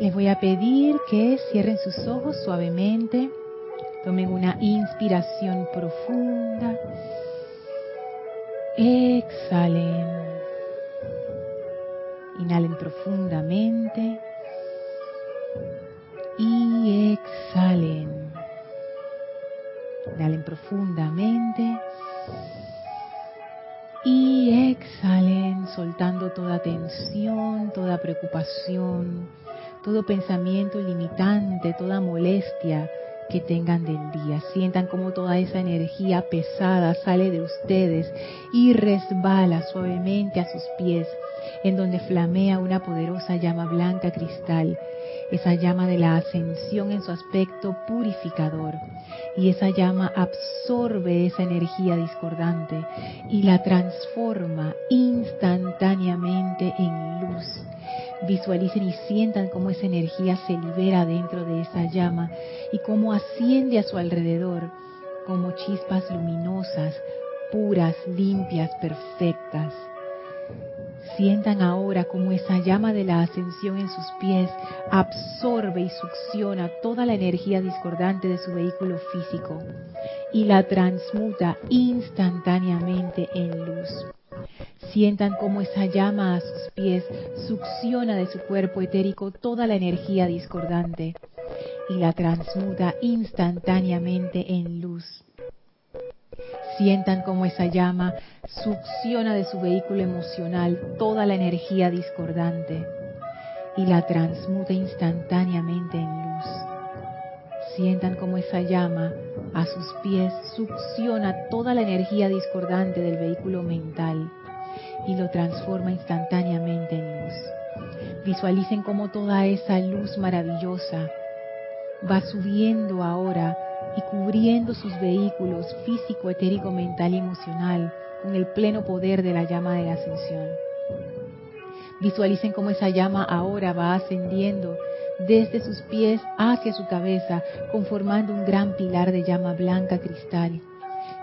Les voy a pedir que cierren sus ojos suavemente, tomen una inspiración profunda, exhalen, inhalen profundamente. Y exhalen. Inhalen profundamente. Y exhalen soltando toda tensión, toda preocupación, todo pensamiento limitante, toda molestia que tengan del día. Sientan como toda esa energía pesada sale de ustedes y resbala suavemente a sus pies, en donde flamea una poderosa llama blanca cristal, esa llama de la ascensión en su aspecto purificador. Y esa llama absorbe esa energía discordante y la transforma instantáneamente en luz Visualicen y sientan cómo esa energía se libera dentro de esa llama y cómo asciende a su alrededor como chispas luminosas, puras, limpias, perfectas. Sientan ahora cómo esa llama de la ascensión en sus pies absorbe y succiona toda la energía discordante de su vehículo físico y la transmuta instantáneamente en luz. Sientan cómo esa llama a sus pies succiona de su cuerpo etérico toda la energía discordante y la transmuta instantáneamente en luz. Sientan cómo esa llama succiona de su vehículo emocional toda la energía discordante y la transmuta instantáneamente en luz. Sientan cómo esa llama a sus pies succiona toda la energía discordante del vehículo mental y lo transforma instantáneamente en luz. Visualicen cómo toda esa luz maravillosa va subiendo ahora y cubriendo sus vehículos físico, etérico, mental y emocional con el pleno poder de la llama de la ascensión. Visualicen cómo esa llama ahora va ascendiendo desde sus pies hacia su cabeza, conformando un gran pilar de llama blanca cristal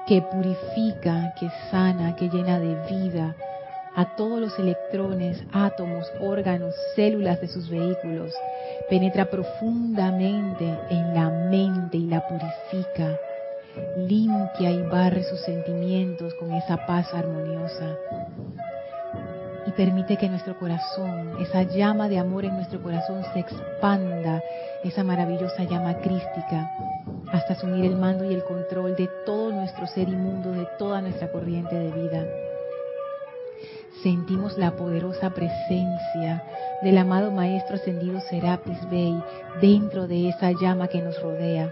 que purifica, que sana, que llena de vida a todos los electrones, átomos, órganos, células de sus vehículos. Penetra profundamente en la mente y la purifica. Limpia y barre sus sentimientos con esa paz armoniosa y permite que nuestro corazón, esa llama de amor en nuestro corazón se expanda, esa maravillosa llama crística, hasta asumir el mando y el control de todo nuestro ser inmundo, de toda nuestra corriente de vida. Sentimos la poderosa presencia del amado Maestro Ascendido Serapis Bey dentro de esa llama que nos rodea.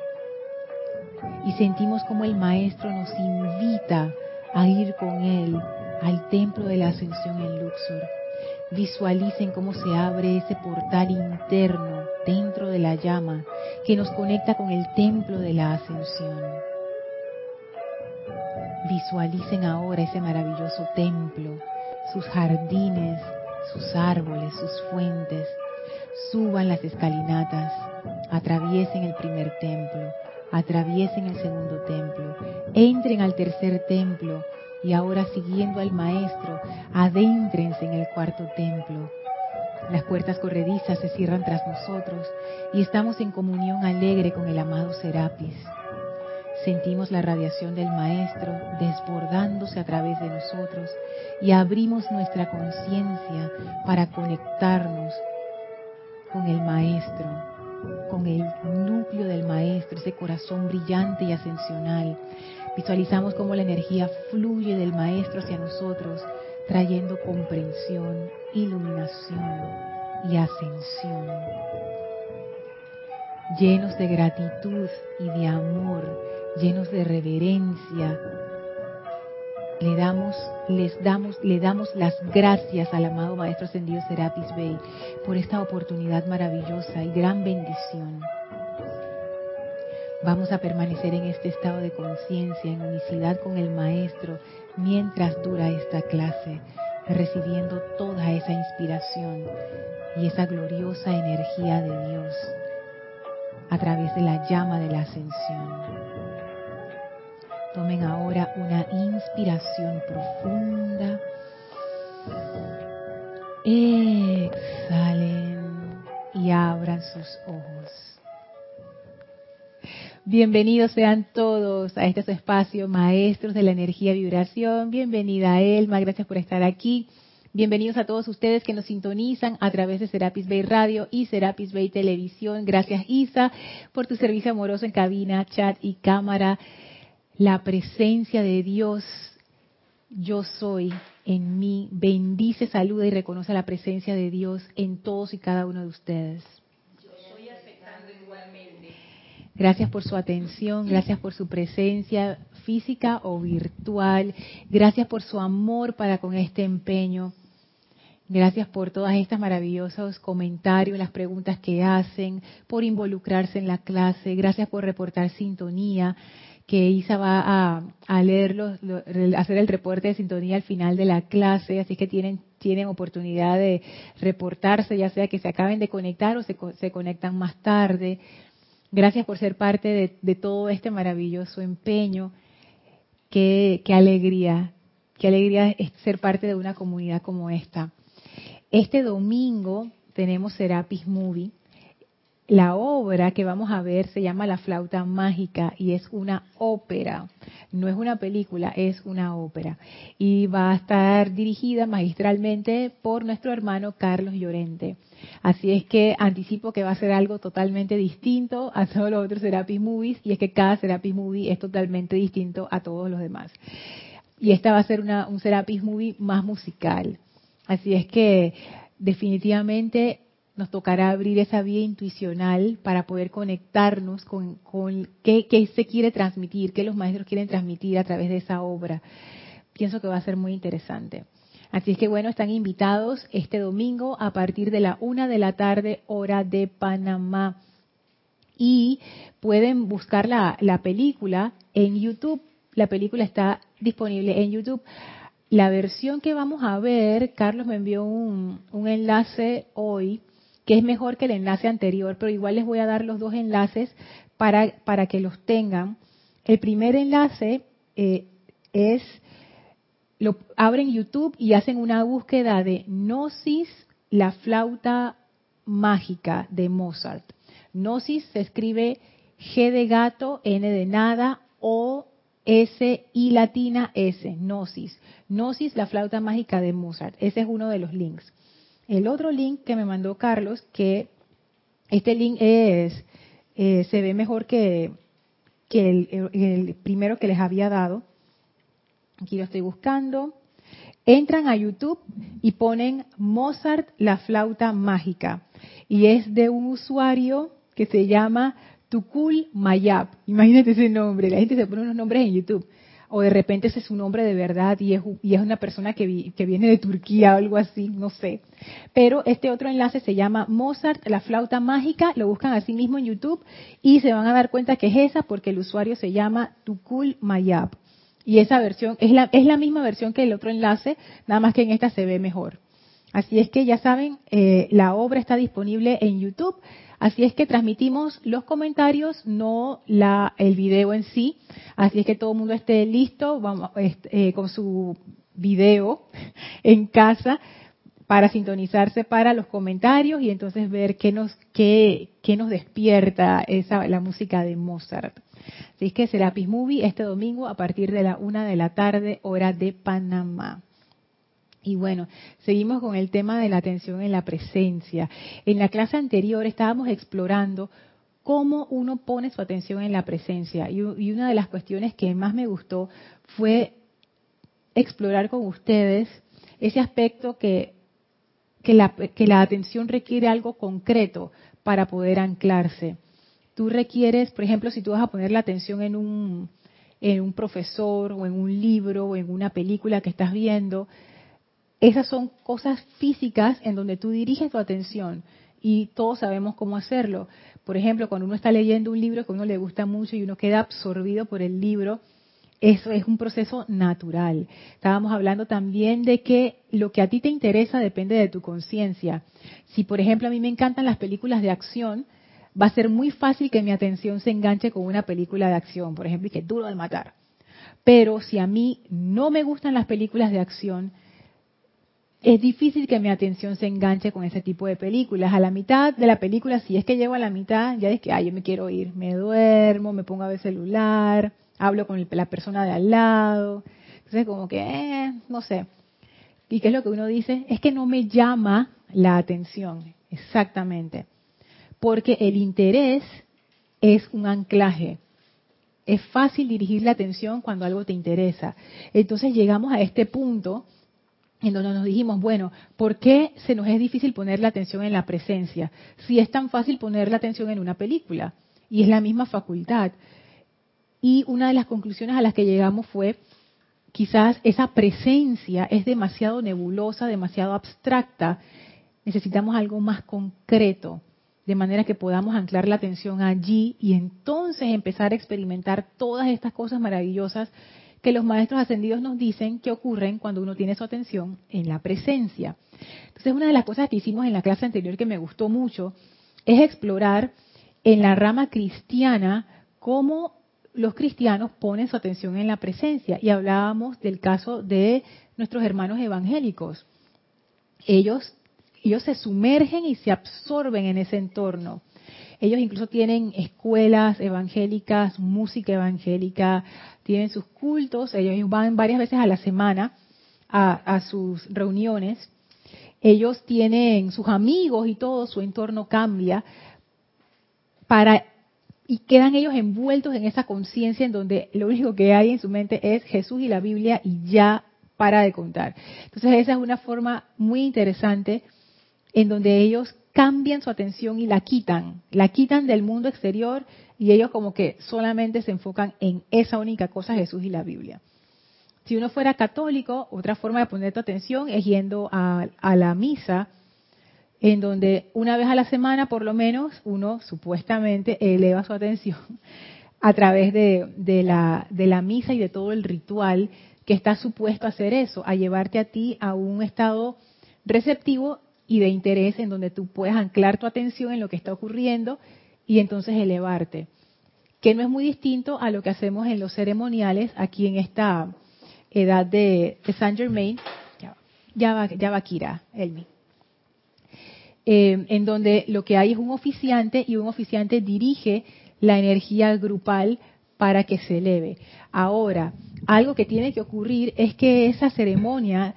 Y sentimos como el Maestro nos invita a ir con Él al templo de la ascensión en Luxor. Visualicen cómo se abre ese portal interno dentro de la llama que nos conecta con el templo de la ascensión. Visualicen ahora ese maravilloso templo, sus jardines, sus árboles, sus fuentes. Suban las escalinatas, atraviesen el primer templo, atraviesen el segundo templo, entren al tercer templo y ahora siguiendo al Maestro, adéntrense en el cuarto templo. Las puertas corredizas se cierran tras nosotros y estamos en comunión alegre con el amado Serapis. Sentimos la radiación del Maestro desbordándose a través de nosotros y abrimos nuestra conciencia para conectarnos con el Maestro, con el núcleo del Maestro, ese corazón brillante y ascensional Visualizamos cómo la energía fluye del Maestro hacia nosotros, trayendo comprensión, iluminación y ascensión. Llenos de gratitud y de amor, llenos de reverencia, le damos, les damos, le damos las gracias al amado Maestro Ascendido Serapis Bey por esta oportunidad maravillosa y gran bendición Vamos a permanecer en este estado de conciencia, en unicidad con el Maestro, mientras dura esta clase, recibiendo toda esa inspiración y esa gloriosa energía de Dios a través de la llama de la ascensión. Tomen ahora una inspiración profunda. Exhalen y abran sus ojos. Bienvenidos sean todos a este espacio, maestros de la energía y vibración. Bienvenida Elma, gracias por estar aquí. Bienvenidos a todos ustedes que nos sintonizan a través de Serapis Bay Radio y Serapis Bay Televisión. Gracias Isa por tu servicio amoroso en cabina, chat y cámara. La presencia de Dios, yo soy en mí, bendice, saluda y reconoce la presencia de Dios en todos y cada uno de ustedes. Yo soy aceptando igualmente. Gracias por su atención, gracias por su presencia física o virtual. Gracias por su amor para con este empeño. Gracias por todas estas maravillosos comentarios, las preguntas que hacen, por involucrarse en la clase. Gracias por reportar sintonía, que Isa va a, a leerlos, hacer el reporte de sintonía al final de la clase, así que tienen tienen oportunidad de reportarse, ya sea que se acaben de conectar o se, se conectan más tarde. Gracias por ser parte de, de todo este maravilloso empeño. Qué, qué alegría, qué alegría ser parte de una comunidad como esta. Este domingo tenemos Serapis Movie. La obra que vamos a ver se llama La flauta mágica y es una ópera. No es una película, es una ópera. Y va a estar dirigida magistralmente por nuestro hermano Carlos Llorente. Así es que anticipo que va a ser algo totalmente distinto a todos los otros Serapis Movies y es que cada Serapis Movie es totalmente distinto a todos los demás. Y esta va a ser una, un Serapis Movie más musical. Así es que definitivamente nos tocará abrir esa vía intuicional para poder conectarnos con, qué, se quiere transmitir, qué los maestros quieren transmitir a través de esa obra. Pienso que va a ser muy interesante. Así es que bueno, están invitados este domingo a partir de la una de la tarde, hora de Panamá. Y pueden buscar la, la película en YouTube. La película está disponible en YouTube. La versión que vamos a ver, Carlos me envió un, enlace hoy que es mejor que el enlace anterior, pero igual les voy a dar los dos enlaces para, para que los tengan. El primer enlace eh, es, lo abren YouTube y hacen una búsqueda de Gnosis, la flauta mágica de Mozart. Gnosis se escribe G de gato, N de nada, O S y latina S, Gnosis. Gnosis, la flauta mágica de Mozart. Ese es uno de los links. El otro link que me mandó Carlos, que este link es, eh, se ve mejor que, que el, el, primero que les había dado. Aquí lo estoy buscando. Entran a YouTube y ponen Mozart, la flauta mágica. Y es de un usuario que se llama Tukul Mayab. Imagínate ese nombre. La gente se pone unos nombres en YouTube. O de repente ese es su nombre de verdad y es, y es una persona que, que viene de Turquía o algo así, no sé. Pero este otro enlace se llama Mozart, la flauta mágica. Lo buscan así mismo en YouTube y se van a dar cuenta que es esa porque el usuario se llama Tukul Mayab. Y esa versión es la, es la misma versión que el otro enlace, nada más que en esta se ve mejor. Así es que ya saben, eh, la obra está disponible en YouTube. Así es que transmitimos los comentarios, no la, el video en sí. Así es que todo el mundo esté listo vamos, eh, con su video en casa para sintonizarse para los comentarios y entonces ver qué nos, qué, qué nos despierta esa, la música de Mozart. Así es que Serapis Movie este domingo a partir de la una de la tarde, hora de Panamá. Y bueno, seguimos con el tema de la atención en la presencia. En la clase anterior estábamos explorando cómo uno pone su atención en la presencia. Y, una de las cuestiones que más me gustó fue explorar con ustedes ese aspecto que, la, que la atención requiere algo concreto para poder anclarse. Tú requieres, por ejemplo, si tú vas a poner la atención en un, en un profesor o en un libro o en una película que estás viendo, esas son cosas físicas en donde tú diriges tu atención y todos sabemos cómo hacerlo. Por ejemplo, cuando uno está leyendo un libro que a uno le gusta mucho y uno queda absorbido por el libro, eso es un proceso natural. Estábamos hablando también de que lo que a ti te interesa depende de tu conciencia. Si, por ejemplo, a mí me encantan las películas de acción, va a ser muy fácil que mi atención se enganche con una película de acción, por ejemplo, y que duro de matar. Pero si a mí no me gustan las películas de acción, es difícil que mi atención se enganche con ese tipo de películas. A la mitad de la película, si es que llego a la mitad, ya es que, ay, yo me quiero ir, me duermo, me pongo a ver celular, hablo con la persona de al lado. Entonces, como que, eh, no sé. ¿Y qué es lo que uno dice? Es que no me llama la atención. Exactamente. Porque el interés es un anclaje. Es fácil dirigir la atención cuando algo te interesa. Entonces llegamos a este punto en donde nos dijimos, bueno, ¿por qué se nos es difícil poner la atención en la presencia? Si es tan fácil poner la atención en una película y es la misma facultad. Y una de las conclusiones a las que llegamos fue, quizás esa presencia es demasiado nebulosa, demasiado abstracta, necesitamos algo más concreto, de manera que podamos anclar la atención allí y entonces empezar a experimentar todas estas cosas maravillosas que los maestros ascendidos nos dicen que ocurren cuando uno tiene su atención en la presencia. Entonces, una de las cosas que hicimos en la clase anterior que me gustó mucho es explorar en la rama cristiana cómo los cristianos ponen su atención en la presencia. Y hablábamos del caso de nuestros hermanos evangélicos. Ellos, ellos se sumergen y se absorben en ese entorno. Ellos incluso tienen escuelas evangélicas, música evangélica, tienen sus cultos, ellos van varias veces a la semana a, sus reuniones. Ellos tienen sus amigos y todo, su entorno cambia para y quedan ellos envueltos en esa conciencia en donde lo único que hay en su mente es Jesús y la Biblia y ya para de contar. Entonces esa es una forma muy interesante en donde ellos cambian su atención y la quitan, la quitan del mundo exterior y ellos como que solamente se enfocan en esa única cosa, Jesús y la Biblia. Si uno fuera católico, otra forma de poner tu atención es yendo a, la misa, en donde una vez a la semana por lo menos uno supuestamente eleva su atención a través de, la, misa y de todo el ritual que está supuesto a hacer eso, a llevarte a ti a un estado receptivo y de interés en donde tú puedes anclar tu atención en lo que está ocurriendo y entonces elevarte. Que no es muy distinto a lo que hacemos en los ceremoniales aquí en esta edad de, Saint Germain. Ya ya va, Kira, Elmi. Eh, en donde lo que hay es un oficiante y un oficiante dirige la energía grupal para que se eleve. Ahora, algo que tiene que ocurrir es que esa ceremonia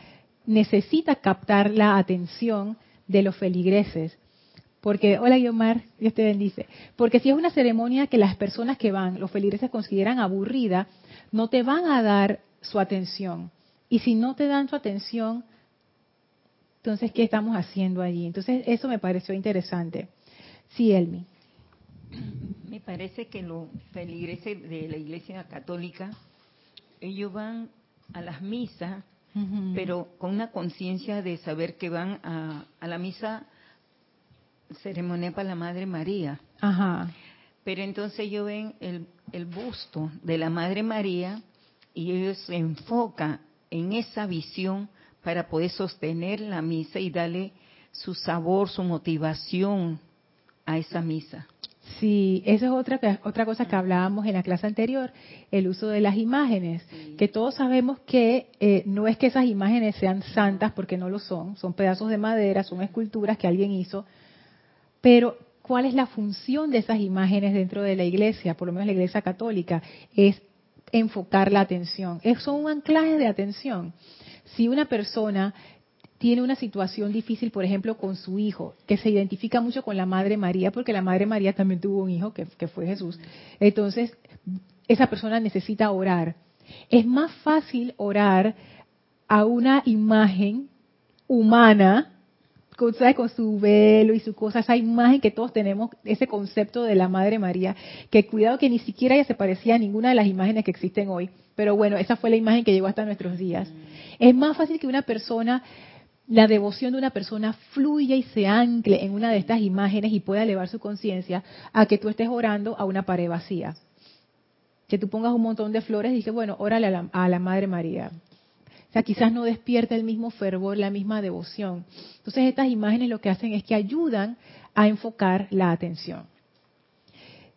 necesita captar la atención de los feligreses porque, hola Guiomar, Dios te bendice. Porque si es una ceremonia que las personas que van, los feligreses consideran aburrida, no te van a dar su atención. Y si no te dan su atención, entonces, ¿qué estamos haciendo allí? Entonces, eso me pareció interesante. Sí, Elmi. Me parece que los feligreses de la Iglesia Católica, ellos van a las misas, pero con una conciencia de saber que van a, a la misa ceremonia para la Madre María. Ajá. Pero entonces ellos ven el, el busto de la Madre María y ellos se enfocan en esa visión para poder sostener la misa y darle su sabor, su motivación a esa misa. Sí, eso es otra, otra cosa que hablábamos en la clase anterior, el uso de las imágenes, que todos sabemos que eh, no es que esas imágenes sean santas, porque no lo son, son pedazos de madera, son esculturas que alguien hizo, pero, ¿cuál es la función de esas imágenes dentro de la iglesia? Por lo menos la iglesia católica, es enfocar la atención. Son un anclaje de atención. Si una persona tiene una situación difícil, por ejemplo, con su hijo, que se identifica mucho con la Madre María, porque la Madre María también tuvo un hijo que, fue Jesús, entonces esa persona necesita orar. Es más fácil orar a una imagen humana con, con su velo y su cosa, esa imagen que todos tenemos, ese concepto de la Madre María, que cuidado que ni siquiera ella se parecía a ninguna de las imágenes que existen hoy, pero bueno, esa fue la imagen que llegó hasta nuestros días. Es más fácil que una persona, la devoción de una persona fluya y se ancle en una de estas imágenes y pueda elevar su conciencia a que tú estés orando a una pared vacía. Que tú pongas un montón de flores y dices, bueno, órale a la, a la Madre María. O sea, quizás no despierta el mismo fervor, la misma devoción. Entonces estas imágenes lo que hacen es que ayudan a enfocar la atención.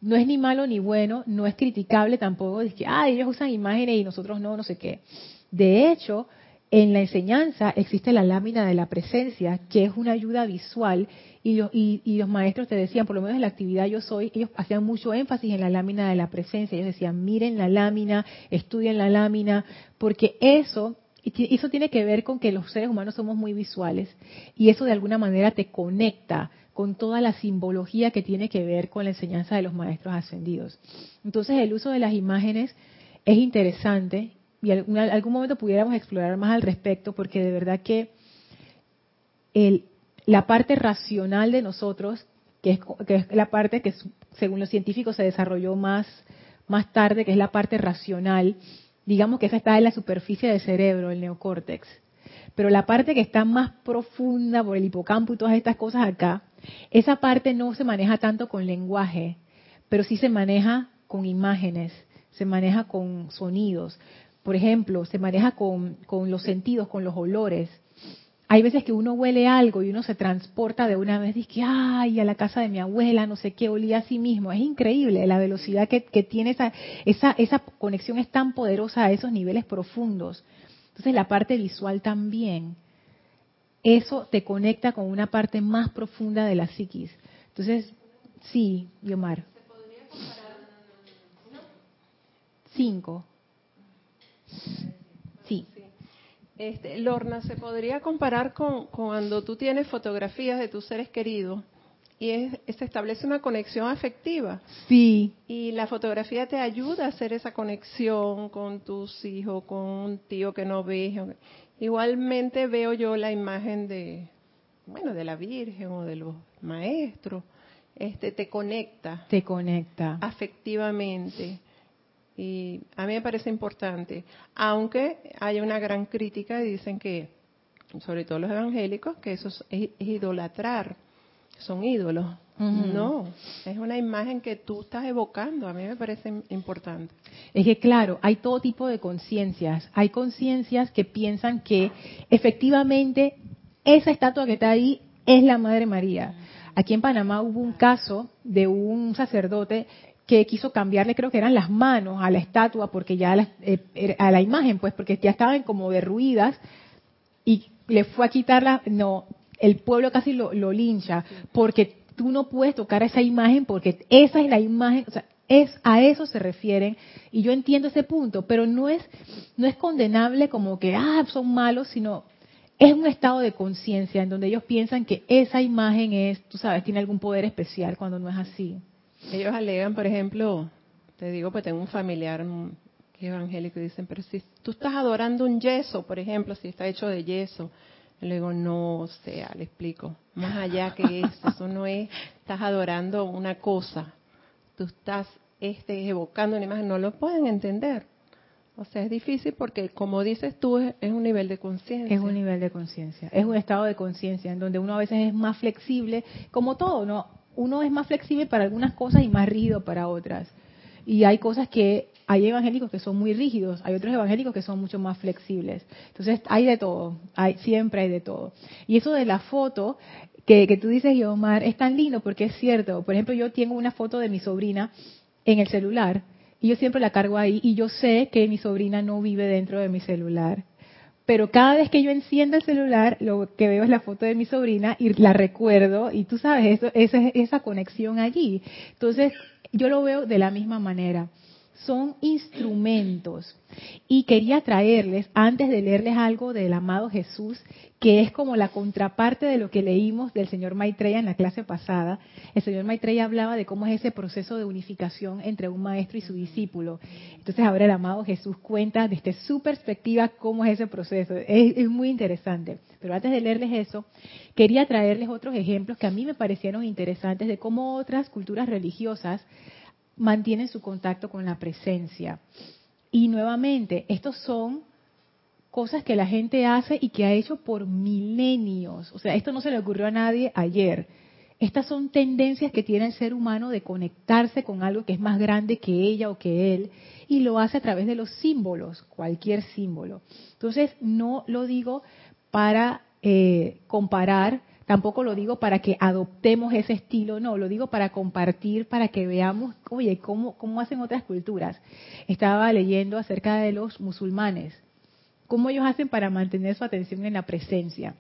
No es ni malo ni bueno, no es criticable tampoco, es que, ah, ellos usan imágenes y nosotros no, no sé qué. De hecho, en la enseñanza existe la lámina de la presencia, que es una ayuda visual, y, y, los maestros te decían, por lo menos en la actividad yo soy, ellos hacían mucho énfasis en la lámina de la presencia, ellos decían, miren la lámina, estudien la lámina, porque eso, eso tiene que ver con que los seres humanos somos muy visuales, y eso de alguna manera te conecta con toda la simbología que tiene que ver con la enseñanza de los maestros ascendidos. Entonces el uso de las imágenes es interesante y en algún momento pudiéramos explorar más al respecto, porque de verdad que la parte racional de nosotros, que es, que es, la parte que según los científicos se desarrolló más, más tarde, que es la parte racional, digamos que esa está en la superficie del cerebro, el neocórtex. Pero la parte que está más profunda por el hipocampo y todas estas cosas acá, esa parte no se maneja tanto con lenguaje, pero sí se maneja con imágenes, se maneja con sonidos por ejemplo, se maneja con, los sentidos, con los olores. Hay veces que uno huele algo y uno se transporta de una vez y dice, ay, a la casa de mi abuela, no sé qué, olía a sí mismo. Es increíble la velocidad que, tiene esa, esa, esa conexión es tan poderosa a esos niveles profundos. Entonces la parte visual también, eso te conecta con una parte más profunda de la psiquis. Entonces, sí, Yomar. ¿Se podría comparar? Cinco. Sí. Este, Lorna, ¿se podría comparar con, cuando tú tienes fotografías de tus seres queridos y se establece una conexión afectiva? Sí. Y la fotografía te ayuda a hacer esa conexión con tus hijos, con un tío que no ves. Igualmente veo yo la imagen de, bueno, de la Virgen o de los maestros. Este, te conecta. Te conecta. Afectivamente. Y a mí me parece importante, aunque hay una gran crítica y dicen que, sobre todo los evangélicos, que eso es, idolatrar, son ídolos. No, es una imagen que tú estás evocando, a mí me parece importante. Es que claro, hay todo tipo de conciencias. Hay conciencias que piensan que efectivamente esa estatua que está ahí es la Madre María. Aquí en Panamá hubo un caso de un sacerdote que quiso cambiarle, creo que eran las manos a la estatua, porque ya eh, a la imagen, pues, porque ya estaban como derruidas, y le fue a quitarla, no, el pueblo casi lo, lincha, porque tú no puedes tocar esa imagen, porque esa es la imagen, o sea, es a eso se refieren, y yo entiendo ese punto, pero no es, no es condenable como que, ah, son malos, sino es un estado de conciencia en donde ellos piensan que esa imagen es, tú sabes, tiene algún poder especial cuando no es así. Ellos alegan, por ejemplo, te digo, pues tengo un familiar que es evangélico y dicen, pero si tú estás adorando un yeso, por ejemplo, si está hecho de yeso, le digo, no, o sea, le explico, más allá que eso, eso no es, estás adorando una cosa, tú estás este, evocando una imagen, no lo pueden entender. O sea, es difícil porque, como dices tú, es un nivel de conciencia. Es un nivel de conciencia, es un estado de conciencia en donde uno a veces es más flexible, como todo, ¿no? Uno es más flexible para algunas cosas y más rígido para otras. Y hay cosas que hay evangélicos que son muy rígidos, hay otros evangélicos que son mucho más flexibles. Entonces hay de todo, hay, siempre hay de todo. Y eso de la foto que, que tú dices, Omar, es tan lindo porque es cierto. Por ejemplo, yo tengo una foto de mi sobrina en el celular y yo siempre la cargo ahí y yo sé que mi sobrina no vive dentro de mi celular pero cada vez que yo enciendo el celular, lo que veo es la foto de mi sobrina y la recuerdo, y tú sabes, eso, esa, esa conexión allí. Entonces, yo lo veo de la misma manera son instrumentos. Y quería traerles, antes de leerles algo del amado Jesús, que es como la contraparte de lo que leímos del señor Maitreya en la clase pasada. El señor Maitreya hablaba de cómo es ese proceso de unificación entre un maestro y su discípulo. Entonces ahora el amado Jesús cuenta desde su perspectiva cómo es ese proceso. Es, es muy interesante. Pero antes de leerles eso, quería traerles otros ejemplos que a mí me parecieron interesantes de cómo otras culturas religiosas mantienen su contacto con la presencia. Y nuevamente, estos son cosas que la gente hace y que ha hecho por milenios. O sea, esto no se le ocurrió a nadie ayer. Estas son tendencias que tiene el ser humano de conectarse con algo que es más grande que ella o que él y lo hace a través de los símbolos, cualquier símbolo. Entonces, no lo digo para eh, comparar Tampoco lo digo para que adoptemos ese estilo, no, lo digo para compartir, para que veamos, oye, cómo, cómo hacen otras culturas. Estaba leyendo acerca de los musulmanes ¿Cómo ellos hacen para mantener su atención en la presencia?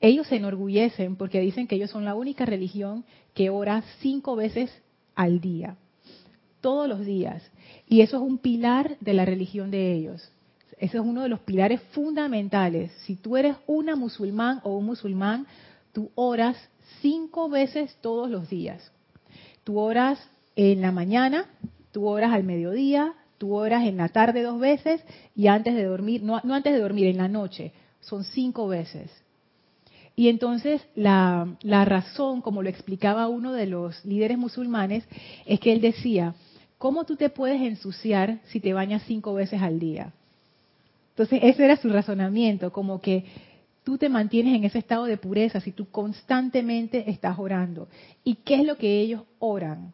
Ellos se enorgullecen porque dicen que ellos son la única religión que ora cinco veces al día, todos los días. Y eso es un pilar de la religión de ellos. Ese es uno de los pilares fundamentales. Si tú eres una musulmán o un musulmán, tú oras cinco veces todos los días. Tú oras en la mañana, tú oras al mediodía, tú oras en la tarde dos veces y antes de dormir, no, antes de dormir, en la noche, son cinco veces. Y entonces la, la, razón, como lo explicaba uno de los líderes musulmanes, es que él decía, ¿cómo tú te puedes ensuciar si te bañas cinco veces al día? Entonces ese era su razonamiento, como que tú te mantienes en ese estado de pureza si tú constantemente estás orando. ¿Y qué es lo que ellos oran?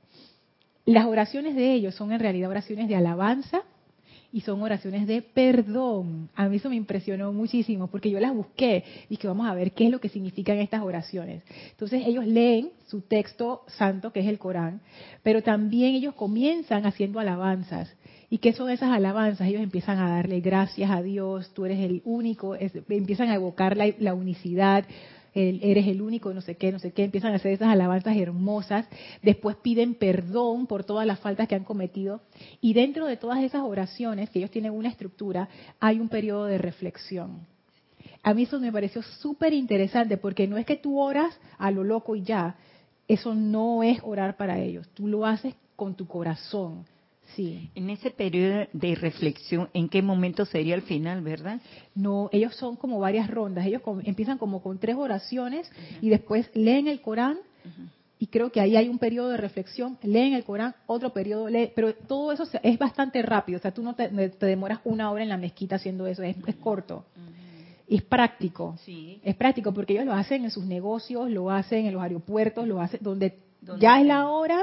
Las oraciones de ellos son en realidad oraciones de alabanza y son oraciones de perdón. A mí eso me impresionó muchísimo porque yo las busqué y que vamos a ver qué es lo que significan estas oraciones. Entonces ellos leen su texto santo, que es el Corán, pero también ellos comienzan haciendo alabanzas. ¿Y qué son esas alabanzas? Ellos empiezan a darle gracias a Dios, tú eres el único, empiezan a evocar la unicidad, eres el único, no sé qué, no sé qué, empiezan a hacer esas alabanzas hermosas, después piden perdón por todas las faltas que han cometido y dentro de todas esas oraciones, que ellos tienen una estructura, hay un periodo de reflexión. A mí eso me pareció súper interesante porque no es que tú oras a lo loco y ya, eso no es orar para ellos, tú lo haces con tu corazón Sí. En ese periodo de reflexión, ¿en qué momento sería el final, verdad? No, ellos son como varias rondas. Ellos empiezan como con tres oraciones y después leen el Corán. Y creo que ahí hay un periodo de reflexión, leen el Corán, otro periodo, lee, pero todo eso es bastante rápido, o sea, tú no te, demoras una hora en la mezquita haciendo eso, es, corto. es práctico. Sí. Es práctico porque ellos lo hacen en sus negocios, lo hacen en los aeropuertos, lo hacen donde ya es la hora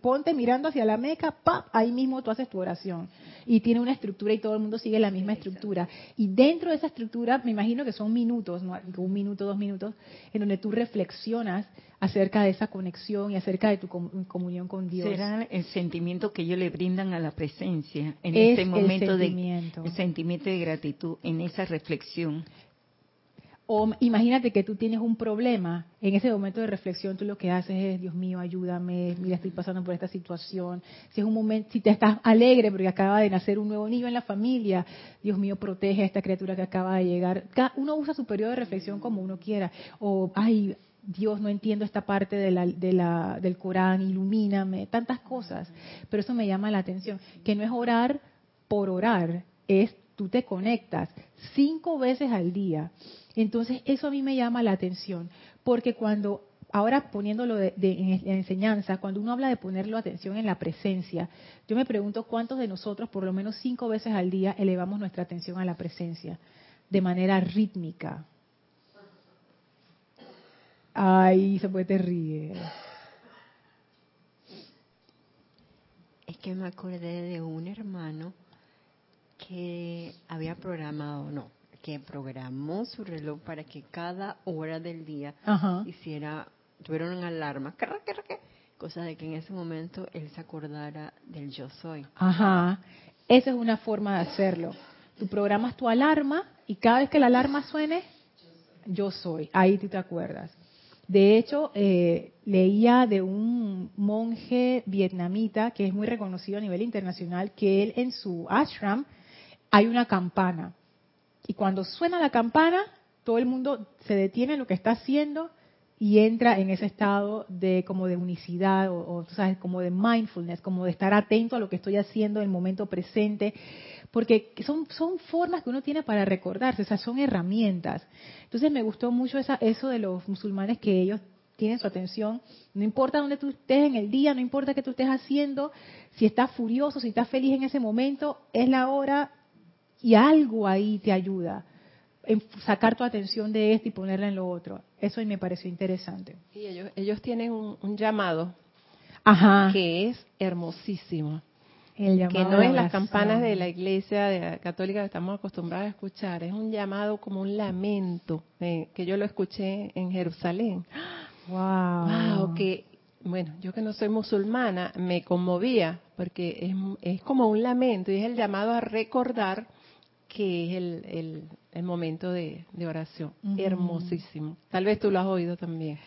ponte mirando hacia la meca, ¡pap! ahí mismo tú haces tu oración. Y tiene una estructura y todo el mundo sigue la misma estructura. Y dentro de esa estructura, me imagino que son minutos, un minuto, dos minutos, en donde tú reflexionas acerca de esa conexión y acerca de tu comunión con Dios. ¿Será el sentimiento que ellos le brindan a la presencia en este momento de el sentimiento de gratitud, en esa reflexión? O imagínate que tú tienes un problema, en ese momento de reflexión tú lo que haces es, Dios mío, ayúdame, mira, estoy pasando por esta situación. Si es un momento, si te estás alegre porque acaba de nacer un nuevo niño en la familia, Dios mío, protege a esta criatura que acaba de llegar. Uno usa su periodo de reflexión como uno quiera. O, ay, Dios, no entiendo esta parte del Corán, ilumíname, tantas cosas. Pero eso me llama la atención, que no es orar por orar, es tú te conectas cinco veces al día entonces, eso a mí me llama la atención, porque cuando, ahora poniéndolo de, en, enseñanza, cuando uno habla de ponerlo atención en la presencia, yo me pregunto cuántos de nosotros, por lo menos cinco veces al día, elevamos nuestra atención a la presencia, de manera rítmica. Ay, se puede ríe. Es que me acordé de un hermano que había programado, no, que programó su reloj para que cada hora del día hiciera, tuviera una alarma, cosa de que en ese momento él se acordara del yo soy. Ajá, esa es una forma de hacerlo. Tú programas tu alarma y cada vez que la alarma suene, yo soy, ahí tú te acuerdas. De hecho, eh, leía de un monje vietnamita que es muy reconocido a nivel internacional que él en su ashram hay una campana. Y cuando suena la campana, todo el mundo se detiene en lo que está haciendo y entra en ese estado de como de unicidad o, sabes como de mindfulness como de estar atento a lo que estoy haciendo en el momento presente porque son son formas que uno tiene para recordarse o sea son herramientas. Entonces me gustó mucho esa, eso de los musulmanes que ellos tienen su atención. No importa dónde tú estés en el día no importa qué tú estés haciendo si estás furioso si estás feliz en ese momento es la hora y algo ahí te ayuda en sacar tu atención de esto y ponerla en lo otro. Eso me pareció interesante. Y ellos, ellos tienen un, llamado que es hermosísimo. El que no es las campanas de la iglesia católica que estamos acostumbrados a escuchar, es un llamado como un lamento, eh, que yo lo escuché en Jerusalén. Wow. wow. que bueno, yo que no soy musulmana, me conmovía, porque es, es como un lamento y es el llamado a recordar que es el, el, el momento de, de oración. Hermosísimo. Tal vez tú lo has oído también.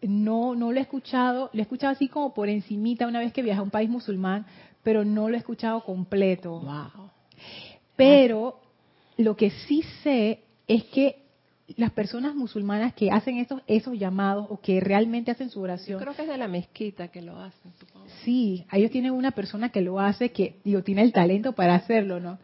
No, no lo he escuchado, lo he escuchado así como por encimita una vez que viajé a un país musulmán, pero no lo he escuchado completo. Wow. Pero lo que sí sé es que las personas musulmanas que hacen esos, esos llamados o que realmente hacen su oración. Yo creo que es de la mezquita que lo hacen, supongo. Sí, ellos tienen una persona que lo hace, que digo, tiene el talento para hacerlo, ¿no?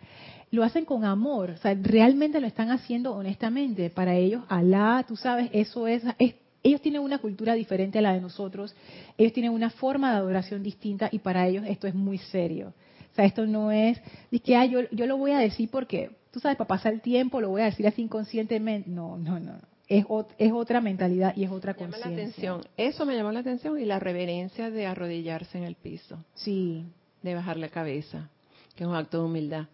Lo hacen con amor, o sea, realmente lo están haciendo honestamente. Para ellos, Alá, tú sabes, eso es, es ellos tienen una cultura diferente a la de nosotros, ellos tienen una forma de adoración distinta y para ellos esto es muy serio. O sea, esto no es, de que ah, yo, yo lo voy a decir porque, tú sabes, para pasar el tiempo lo voy a decir así inconscientemente. No, no, no. Es, es otra mentalidad y es otra Llama la conciencia. atención. Eso me llamó la atención y la reverencia de arrodillarse en el piso, Sí, de bajar la cabeza, que es un acto de humildad.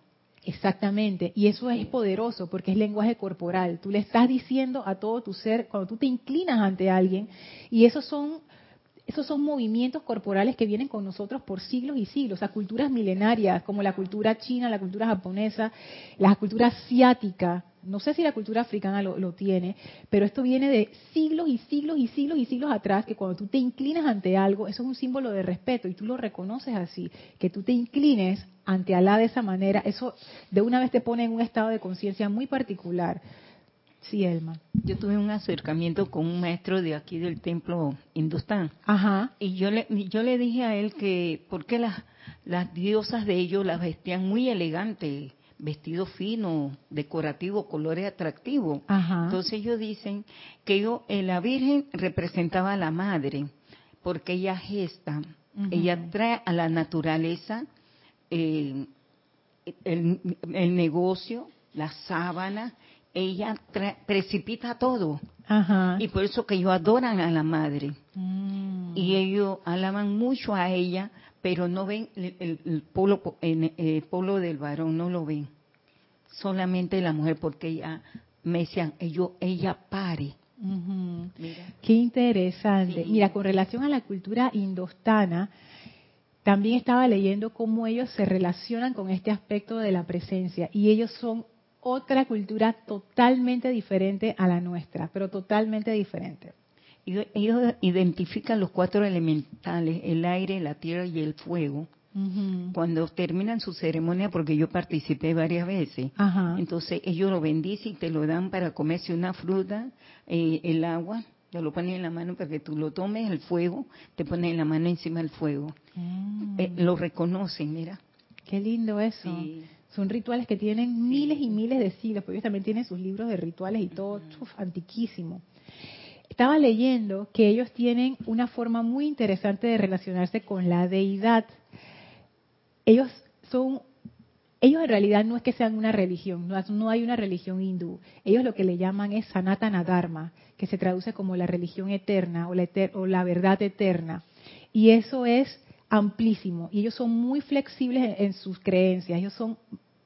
Exactamente. Y eso es poderoso porque es lenguaje corporal. Tú le estás diciendo a todo tu ser, cuando tú te inclinas ante alguien, y esos son esos son movimientos corporales que vienen con nosotros por siglos y siglos, o sea, culturas milenarias como la cultura china, la cultura japonesa, la cultura asiática, no sé si la cultura africana lo, lo tiene, pero esto viene de siglos y siglos y siglos y siglos atrás, que cuando tú te inclinas ante algo, eso es un símbolo de respeto y tú lo reconoces así, que tú te inclines ante Alá de esa manera, eso de una vez te pone en un estado de conciencia muy particular. Sí, Elma. Yo tuve un acercamiento con un maestro de aquí del templo hindustán Ajá. y yo le, yo le dije a él que porque las, las diosas de ellos las vestían muy elegantes, vestido fino, decorativo, colores atractivos. Ajá. Entonces ellos dicen que yo, eh, la Virgen representaba a la madre porque ella gesta, ella trae a la naturaleza eh, el, el negocio, la sábana, ella precipita todo. Ajá. Y por eso que ellos adoran a la madre. Mm. Y ellos alaban mucho a ella, pero no ven el, el- el polo, eh, polo del varón, no lo ven. Solamente la mujer, porque ella, me decían, ellos, ella pare. Mira. Qué interesante. Sí. Mira, con relación a la cultura indostana, también estaba leyendo cómo ellos se relacionan con este aspecto de la presencia y ellos son otra cultura totalmente diferente a la nuestra, pero totalmente diferente. Ellos, identifican los cuatro elementales, el aire, la tierra y el fuego. Cuando terminan su ceremonia, porque yo participé varias veces, Ajá. entonces ellos lo bendicen y te lo dan para comerse una fruta, eh, el agua, te lo ponen en la mano para que tú lo tomes, el fuego, te ponen la mano encima del fuego. Mm. Eh, lo reconocen, mira. Qué lindo eso. Sí. Son rituales que tienen miles y miles de siglos, porque ellos también tienen sus libros de rituales y todo, uf, antiquísimo. Estaba leyendo que ellos tienen una forma muy interesante de relacionarse con la deidad. Ellos son, ellos en realidad no es que sean una religión, no, no hay una religión hindú. Ellos lo que le llaman es Sanatana Dharma, que se traduce como la religión eterna o la, eter- o la verdad eterna. Y eso es amplísimo. Y ellos son muy flexibles en, sus creencias. Ellos son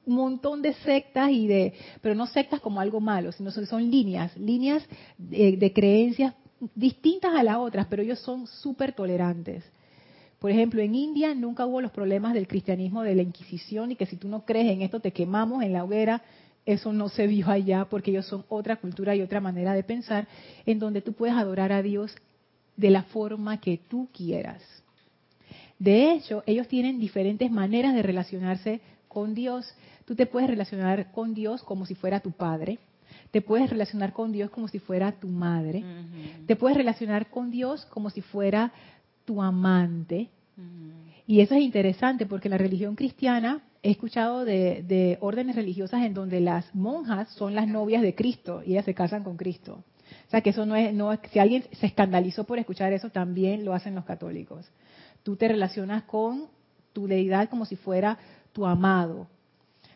un montón de sectas y de, pero no sectas como algo malo, sino son, son líneas, líneas de, de creencias distintas a las otras, pero ellos son súper tolerantes. Por ejemplo, en India nunca hubo los problemas del cristianismo, de la Inquisición, y que si tú no crees en esto te quemamos en la hoguera. Eso no se vio allá porque ellos son otra cultura y otra manera de pensar, en donde tú puedes adorar a Dios de la forma que tú quieras. De hecho, ellos tienen diferentes maneras de relacionarse con Dios. Tú te puedes relacionar con Dios como si fuera tu padre. Te puedes relacionar con Dios como si fuera tu madre. Te puedes relacionar con Dios como si fuera tu amante. Y eso es interesante porque la religión cristiana he escuchado de, de órdenes religiosas en donde las monjas son las novias de Cristo y ellas se casan con Cristo. O sea que eso no es, no es- si alguien se escandalizó por escuchar eso, también lo hacen los católicos. Tú te relacionas con tu deidad como si fuera tu amado.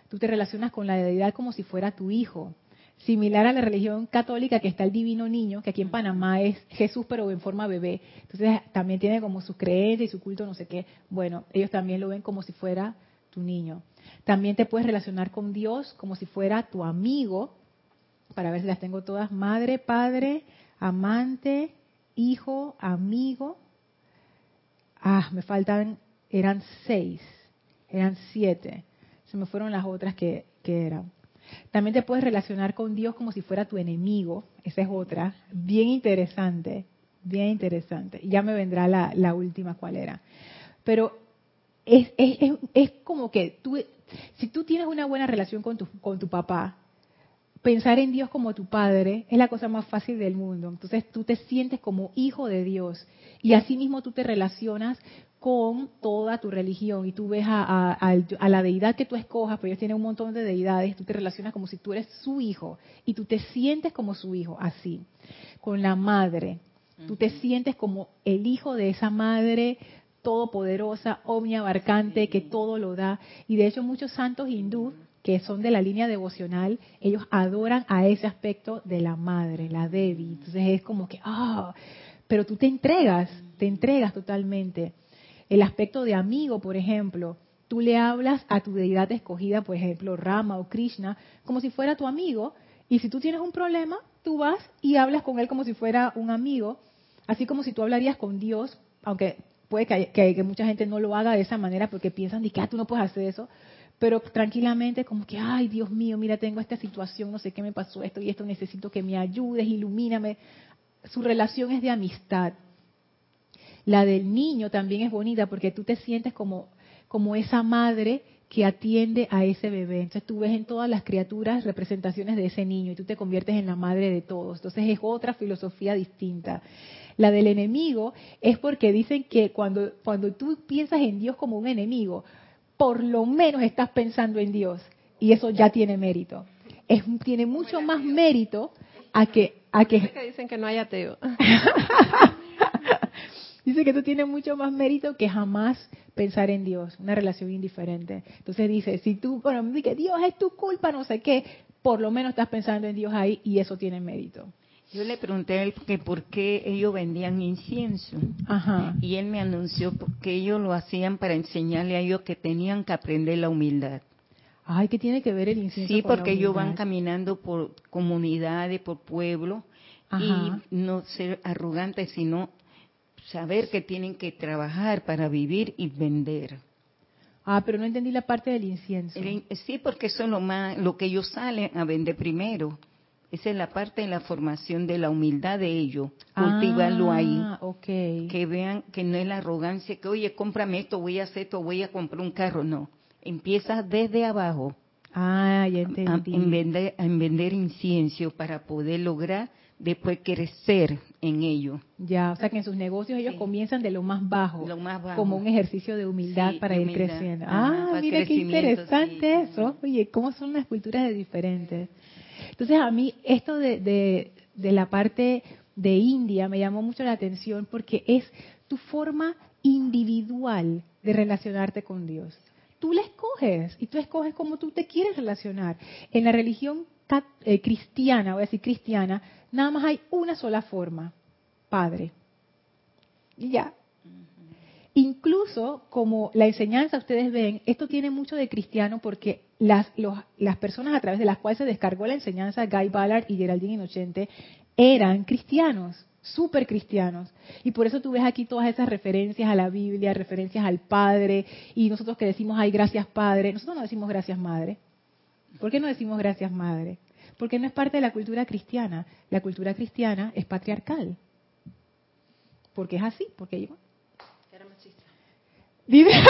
Tú te relacionas con la deidad como si fuera tu hijo. Similar a la religión católica que está el divino niño, que aquí en Panamá es Jesús pero en forma bebé. Entonces también tiene como sus creencias y su culto, no sé qué. Bueno, ellos también lo ven como si fuera tu niño. También te puedes relacionar con Dios como si fuera tu amigo, para ver si las tengo todas, madre, padre, amante, hijo, amigo. Ah, me faltan, eran seis, eran siete. Se me fueron las otras que, que eran. También te puedes relacionar con Dios como si fuera tu enemigo. Esa es otra. Bien interesante. Bien interesante. Ya me vendrá la, la última cuál era. Pero es, es, es, como que tú, si tú tienes una buena relación con tu, con tu papá, pensar en Dios como tu padre es la cosa más fácil del mundo. Entonces tú te sientes como hijo de Dios y así mismo tú te relacionas con toda tu religión y tú ves a, a, la deidad que tú escojas, pues ellos tienen un montón de deidades, tú te relacionas como si tú eres su hijo y tú te sientes como su hijo, así. Con la madre, tú te sientes como el hijo de esa madre todopoderosa, omniabarcante, que todo lo da. Y de hecho muchos santos hindú que son de la línea devocional, ellos adoran a ese aspecto de la madre, la Devi. Entonces es como que, ah, pero tú te entregas, te entregas totalmente. El aspecto de amigo, por ejemplo, tú le hablas a tu deidad escogida, por ejemplo, Rama o Krishna, como si fuera tu amigo, y si tú tienes un problema, tú vas y hablas con él como si fuera un amigo, así como si tú hablarías con Dios, aunque puede que, mucha gente no lo haga de esa manera porque piensan que ah, tú no puedes hacer eso, pero tranquilamente como que, ay Dios mío, mira, tengo esta situación, no sé qué me pasó esto y esto, necesito que me ayudes, ilumíname. Su relación es de amistad. La del niño también es bonita porque tú te sientes como, como esa madre que atiende a ese bebé. Entonces tú ves en todas las criaturas representaciones de ese niño y tú te conviertes en la madre de todos. Entonces es otra filosofía distinta. La del enemigo es porque dicen que cuando, cuando tú piensas en Dios como un enemigo, por lo menos estás pensando en Dios y eso ya tiene mérito. Es, tiene mucho más mérito a que a que, dicen que no hay ateo. dice que tú tienes mucho más mérito que jamás pensar en Dios, una relación indiferente. Entonces dice, si tú, bueno, que Dios es tu culpa, no sé qué, por lo menos estás pensando en Dios ahí y eso tiene mérito. Yo le pregunté a él que por qué ellos vendían incienso. Ajá. Y él me anunció que ellos lo hacían para enseñarle a ellos que tenían que aprender la humildad. Ay, ¿qué tiene que ver el incienso? Sí, porque ellos van caminando por comunidades, por pueblos, y no ser arrogantes, sino saber que tienen que trabajar para vivir y vender. Ah, pero no entendí la parte del incienso. Sí, porque eso es lo más, lo que ellos salen a vender primero. Esa es la parte de la formación de la humildad de ellos. Cultivarlo ahí. Ah, okay. Que vean que no es la arrogancia que, oye, cómprame esto, voy a hacer esto, voy a comprar un carro. No. Empieza desde abajo. Ah, ya entendí. en, vender, en vender incienso para poder lograr después crecer en ello. Ya, o sea que en sus negocios ellos comienzan de lo más bajo, como un ejercicio de humildad para ir creciendo. ah, mira qué interesante eso. Oye, cómo son las culturas diferentes. Entonces a mí esto de, la parte de India me llamó mucho la atención porque es tu forma individual de relacionarte con Dios. Tú la escoges y tú escoges cómo tú te quieres relacionar. En la religión eh, cristiana, voy a decir cristiana, nada más hay una sola forma, Padre. Y ya. Incluso como la enseñanza, ustedes ven, esto tiene mucho de cristiano porque las, las personas a través de las cuales se descargó la enseñanza, Guy Ballard y Geraldine Inocente, eran cristianos, súper cristianos. Y por eso tú ves aquí todas esas referencias a la Biblia, referencias al Padre, y nosotros que decimos, ay, gracias Padre, nosotros no decimos gracias Madre. ¿Por qué no decimos gracias Madre? Porque no es parte de la cultura cristiana. La cultura cristiana es patriarcal. Porque es así, porque. Dice...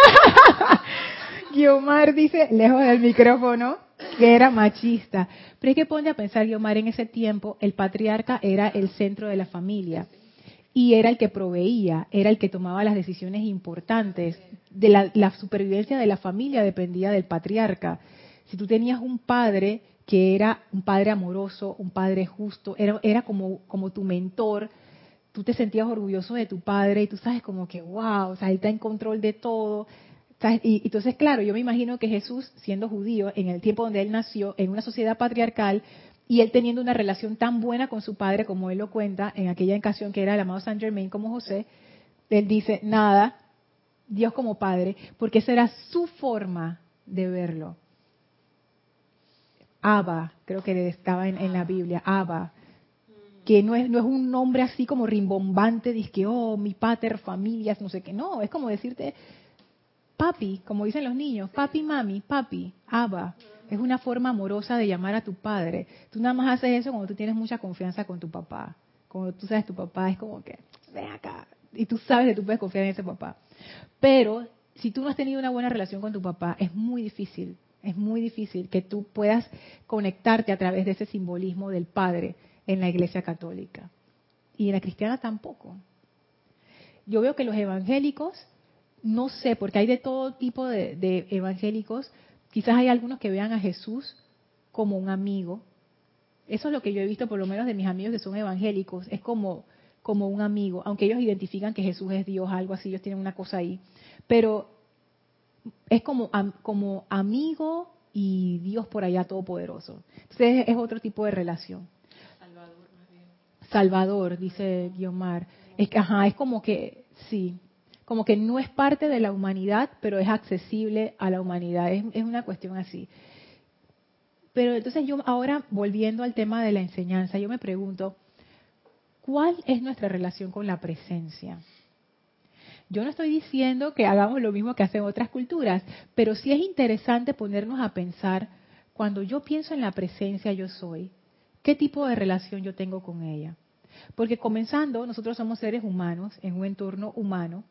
Guiomar dice, lejos del micrófono, que era machista. Pero es que pone a pensar, Guiomar, en ese tiempo el patriarca era el centro de la familia y era el que proveía, era el que tomaba las decisiones importantes. De la, supervivencia de la familia dependía del patriarca. Si tú tenías un padre que era un padre amoroso, un padre justo, era, era como, como tu mentor, tú te sentías orgulloso de tu padre y tú sabes como que, wow, o sea, él está en control de todo, y entonces, claro, yo me imagino que Jesús, siendo judío, en el tiempo donde él nació, en una sociedad patriarcal, y él teniendo una relación tan buena con su padre, como él lo cuenta, en aquella ocasión que era el amado Saint Germain como José, él dice, nada, Dios como padre, porque esa era su forma de verlo. Abba, creo que estaba en, la Biblia, Abba, que no es, no es un nombre así como rimbombante, dice que, oh, mi pater, familias, no sé qué, no, es como decirte, papi, como dicen los niños, papi, mami, papi, Abba. Es una forma amorosa de llamar a tu padre. Tú nada más haces eso cuando tú tienes mucha confianza con tu papá. Cuando tú sabes tu papá es como que, ven acá. Y tú sabes que tú puedes confiar en ese papá. Pero si tú no has tenido una buena relación con tu papá, es muy difícil, es muy difícil que tú puedas conectarte a través de ese simbolismo del padre en la iglesia católica. Y en la cristiana tampoco. Yo veo que los evangélicos, no sé, porque hay de todo tipo de, evangélicos, Quizás hay algunos que vean a Jesús como un amigo. Eso es lo que yo he visto, por lo menos de mis amigos que son evangélicos. Es como, como un amigo, aunque ellos identifican que Jesús es Dios, algo así, ellos tienen una cosa ahí. Pero es como, como amigo y Dios por allá todopoderoso. Entonces es otro tipo de relación. Salvador, dice Guiomar. Es que, ajá, es como que, sí, como que no es parte de la humanidad, pero es accesible a la humanidad. Es, una cuestión así. Pero entonces yo ahora, volviendo al tema de la enseñanza, yo me pregunto, ¿cuál es nuestra relación con la presencia? Yo no estoy diciendo que hagamos lo mismo que hacen otras culturas, pero sí es interesante ponernos a pensar, cuando yo pienso en la presencia yo soy, ¿qué tipo de relación yo tengo con ella? Porque comenzando, nosotros somos seres humanos en un entorno humano,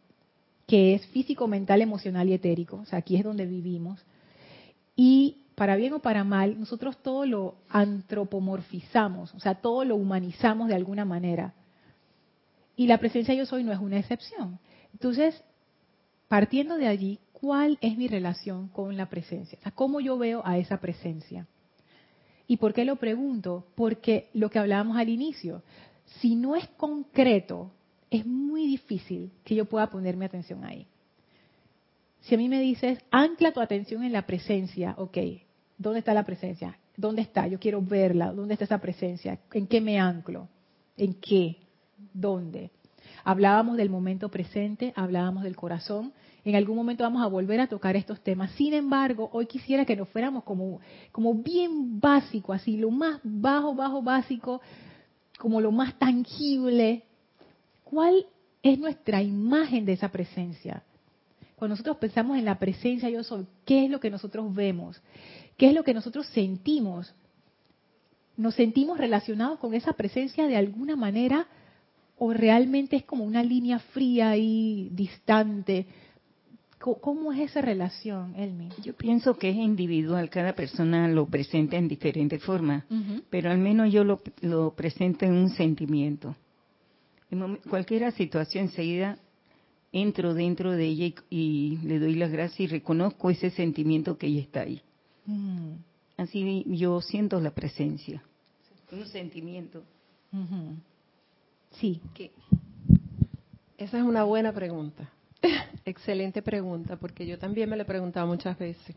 que es físico, mental, emocional y etérico, o sea, aquí es donde vivimos. Y para bien o para mal, nosotros todo lo antropomorfizamos, o sea, todo lo humanizamos de alguna manera. Y la presencia yo soy no es una excepción. Entonces, partiendo de allí, ¿cuál es mi relación con la presencia? O sea, ¿cómo yo veo a esa presencia? ¿Y por qué lo pregunto? Porque lo que hablábamos al inicio, si no es concreto, es muy difícil que yo pueda poner mi atención ahí. Si a mí me dices, ancla tu atención en la presencia, ok, ¿dónde está la presencia? ¿Dónde está? Yo quiero verla. ¿Dónde está esa presencia? ¿En qué me anclo? ¿En qué? ¿Dónde? Hablábamos del momento presente, hablábamos del corazón. En algún momento vamos a volver a tocar estos temas. Sin embargo, hoy quisiera que nos fuéramos como, como bien básico, así, lo más bajo, bajo, básico, como lo más tangible, ¿Cuál es nuestra imagen de esa presencia? Cuando nosotros pensamos en la presencia yo soy, ¿qué es lo que nosotros vemos? ¿Qué es lo que nosotros sentimos? ¿Nos sentimos relacionados con esa presencia de alguna manera o realmente es como una línea fría y distante? ¿Cómo es esa relación, Elmi? Yo pienso que es individual, cada persona lo presenta en diferente forma, pero al menos yo lo, lo presento en un sentimiento en cualquier situación enseguida entro dentro de ella y, le doy las gracias y reconozco ese sentimiento que ella está ahí. Mm. Así yo siento la presencia, un sentimiento. Sí. que Esa es una buena pregunta. Excelente pregunta, porque yo también me lo he preguntado muchas veces.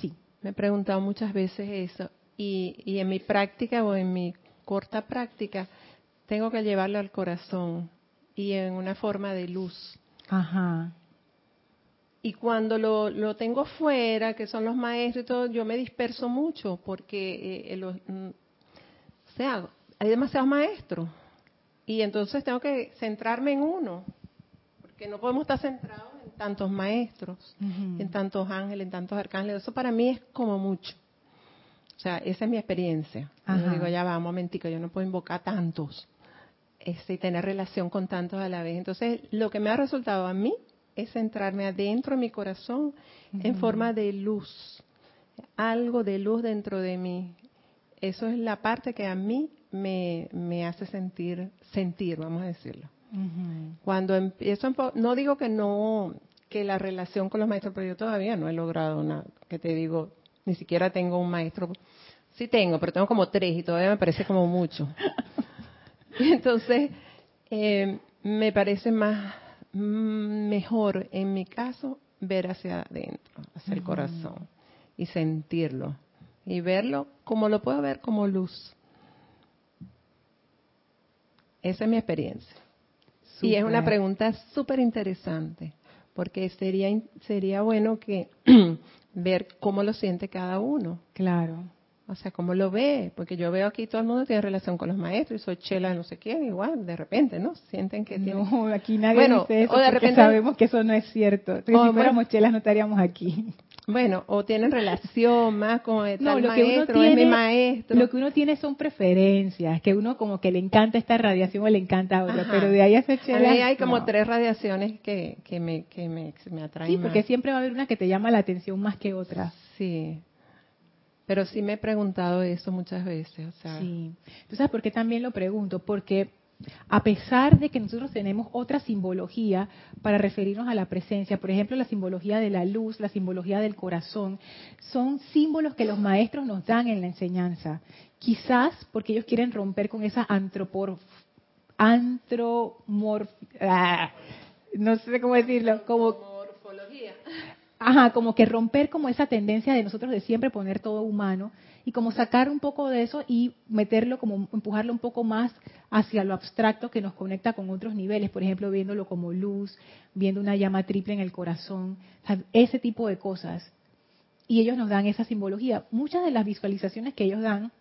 Sí, me he preguntado muchas veces eso. Y, y en mi práctica o en mi corta práctica, tengo que llevarlo al corazón y en una forma de luz. Ajá. Y cuando lo, lo tengo fuera, que son los maestros y todo, yo me disperso mucho porque, eh, eh mm, o sea, hay demasiados maestros. Y entonces tengo que centrarme en uno, porque no podemos estar centrados en tantos maestros, en tantos ángeles, en tantos arcángeles. Eso para mí es como mucho. O sea, esa es mi experiencia. Yo digo, ya va, un momentico, yo no puedo invocar tantos este, y tener relación con tantos a la vez. Entonces, lo que me ha resultado a mí es centrarme adentro de mi corazón en forma de luz, algo de luz dentro de mí. Eso es la parte que a mí me, me hace sentir, sentir, vamos a decirlo. Cuando empiezo, no digo que no, que la relación con los maestros, pero yo todavía no he logrado nada, que te digo, ni siquiera tengo un maestro. Sí tengo, pero tengo como tres y todavía me parece como mucho. Entonces, eh, me parece más mm, mejor en mi caso ver hacia adentro, hacia el corazón y sentirlo y verlo como lo puedo ver como luz. Esa es mi experiencia. Y es una pregunta súper interesante, porque sería, sería bueno que ver cómo lo siente cada uno. Claro. O sea, ¿cómo lo ve? Porque yo veo aquí todo el mundo tiene relación con los maestros y soy chela no sé quién, igual, de repente, ¿no? Sienten que tienen... No, aquí nadie bueno, dice eso o de repente sabemos que eso no es cierto. si fuéramos chelas no estaríamos aquí. Bueno, o tienen relación más con el no, lo que uno tiene, es mi maestro. Lo que uno tiene son preferencias, que uno como que le encanta esta radiación o le encanta otra, pero de ahí a ser chela... A mí hay como tres radiaciones que, que, me, que me, me atraen Sí, porque siempre va a haber una que te llama la atención más que otra. Sí, pero sí me he preguntado eso muchas veces. O sea. Sí. ¿Tú sabes por qué también lo pregunto? Porque a pesar de que nosotros tenemos otra simbología para referirnos a la presencia, por ejemplo, la simbología de la luz, la simbología del corazón, son símbolos que los maestros nos dan en la enseñanza. Quizás porque ellos quieren romper con esa antropor, antromorf, ah, no sé cómo decirlo, como Ajá, como que romper como esa tendencia de nosotros de siempre poner todo humano y como sacar un poco de eso y meterlo como empujarlo un poco más hacia lo abstracto que nos conecta con otros niveles, por ejemplo, viéndolo como luz, viendo una llama triple en el corazón, ese tipo de cosas. Y ellos nos dan esa simbología. Muchas de las visualizaciones que ellos dan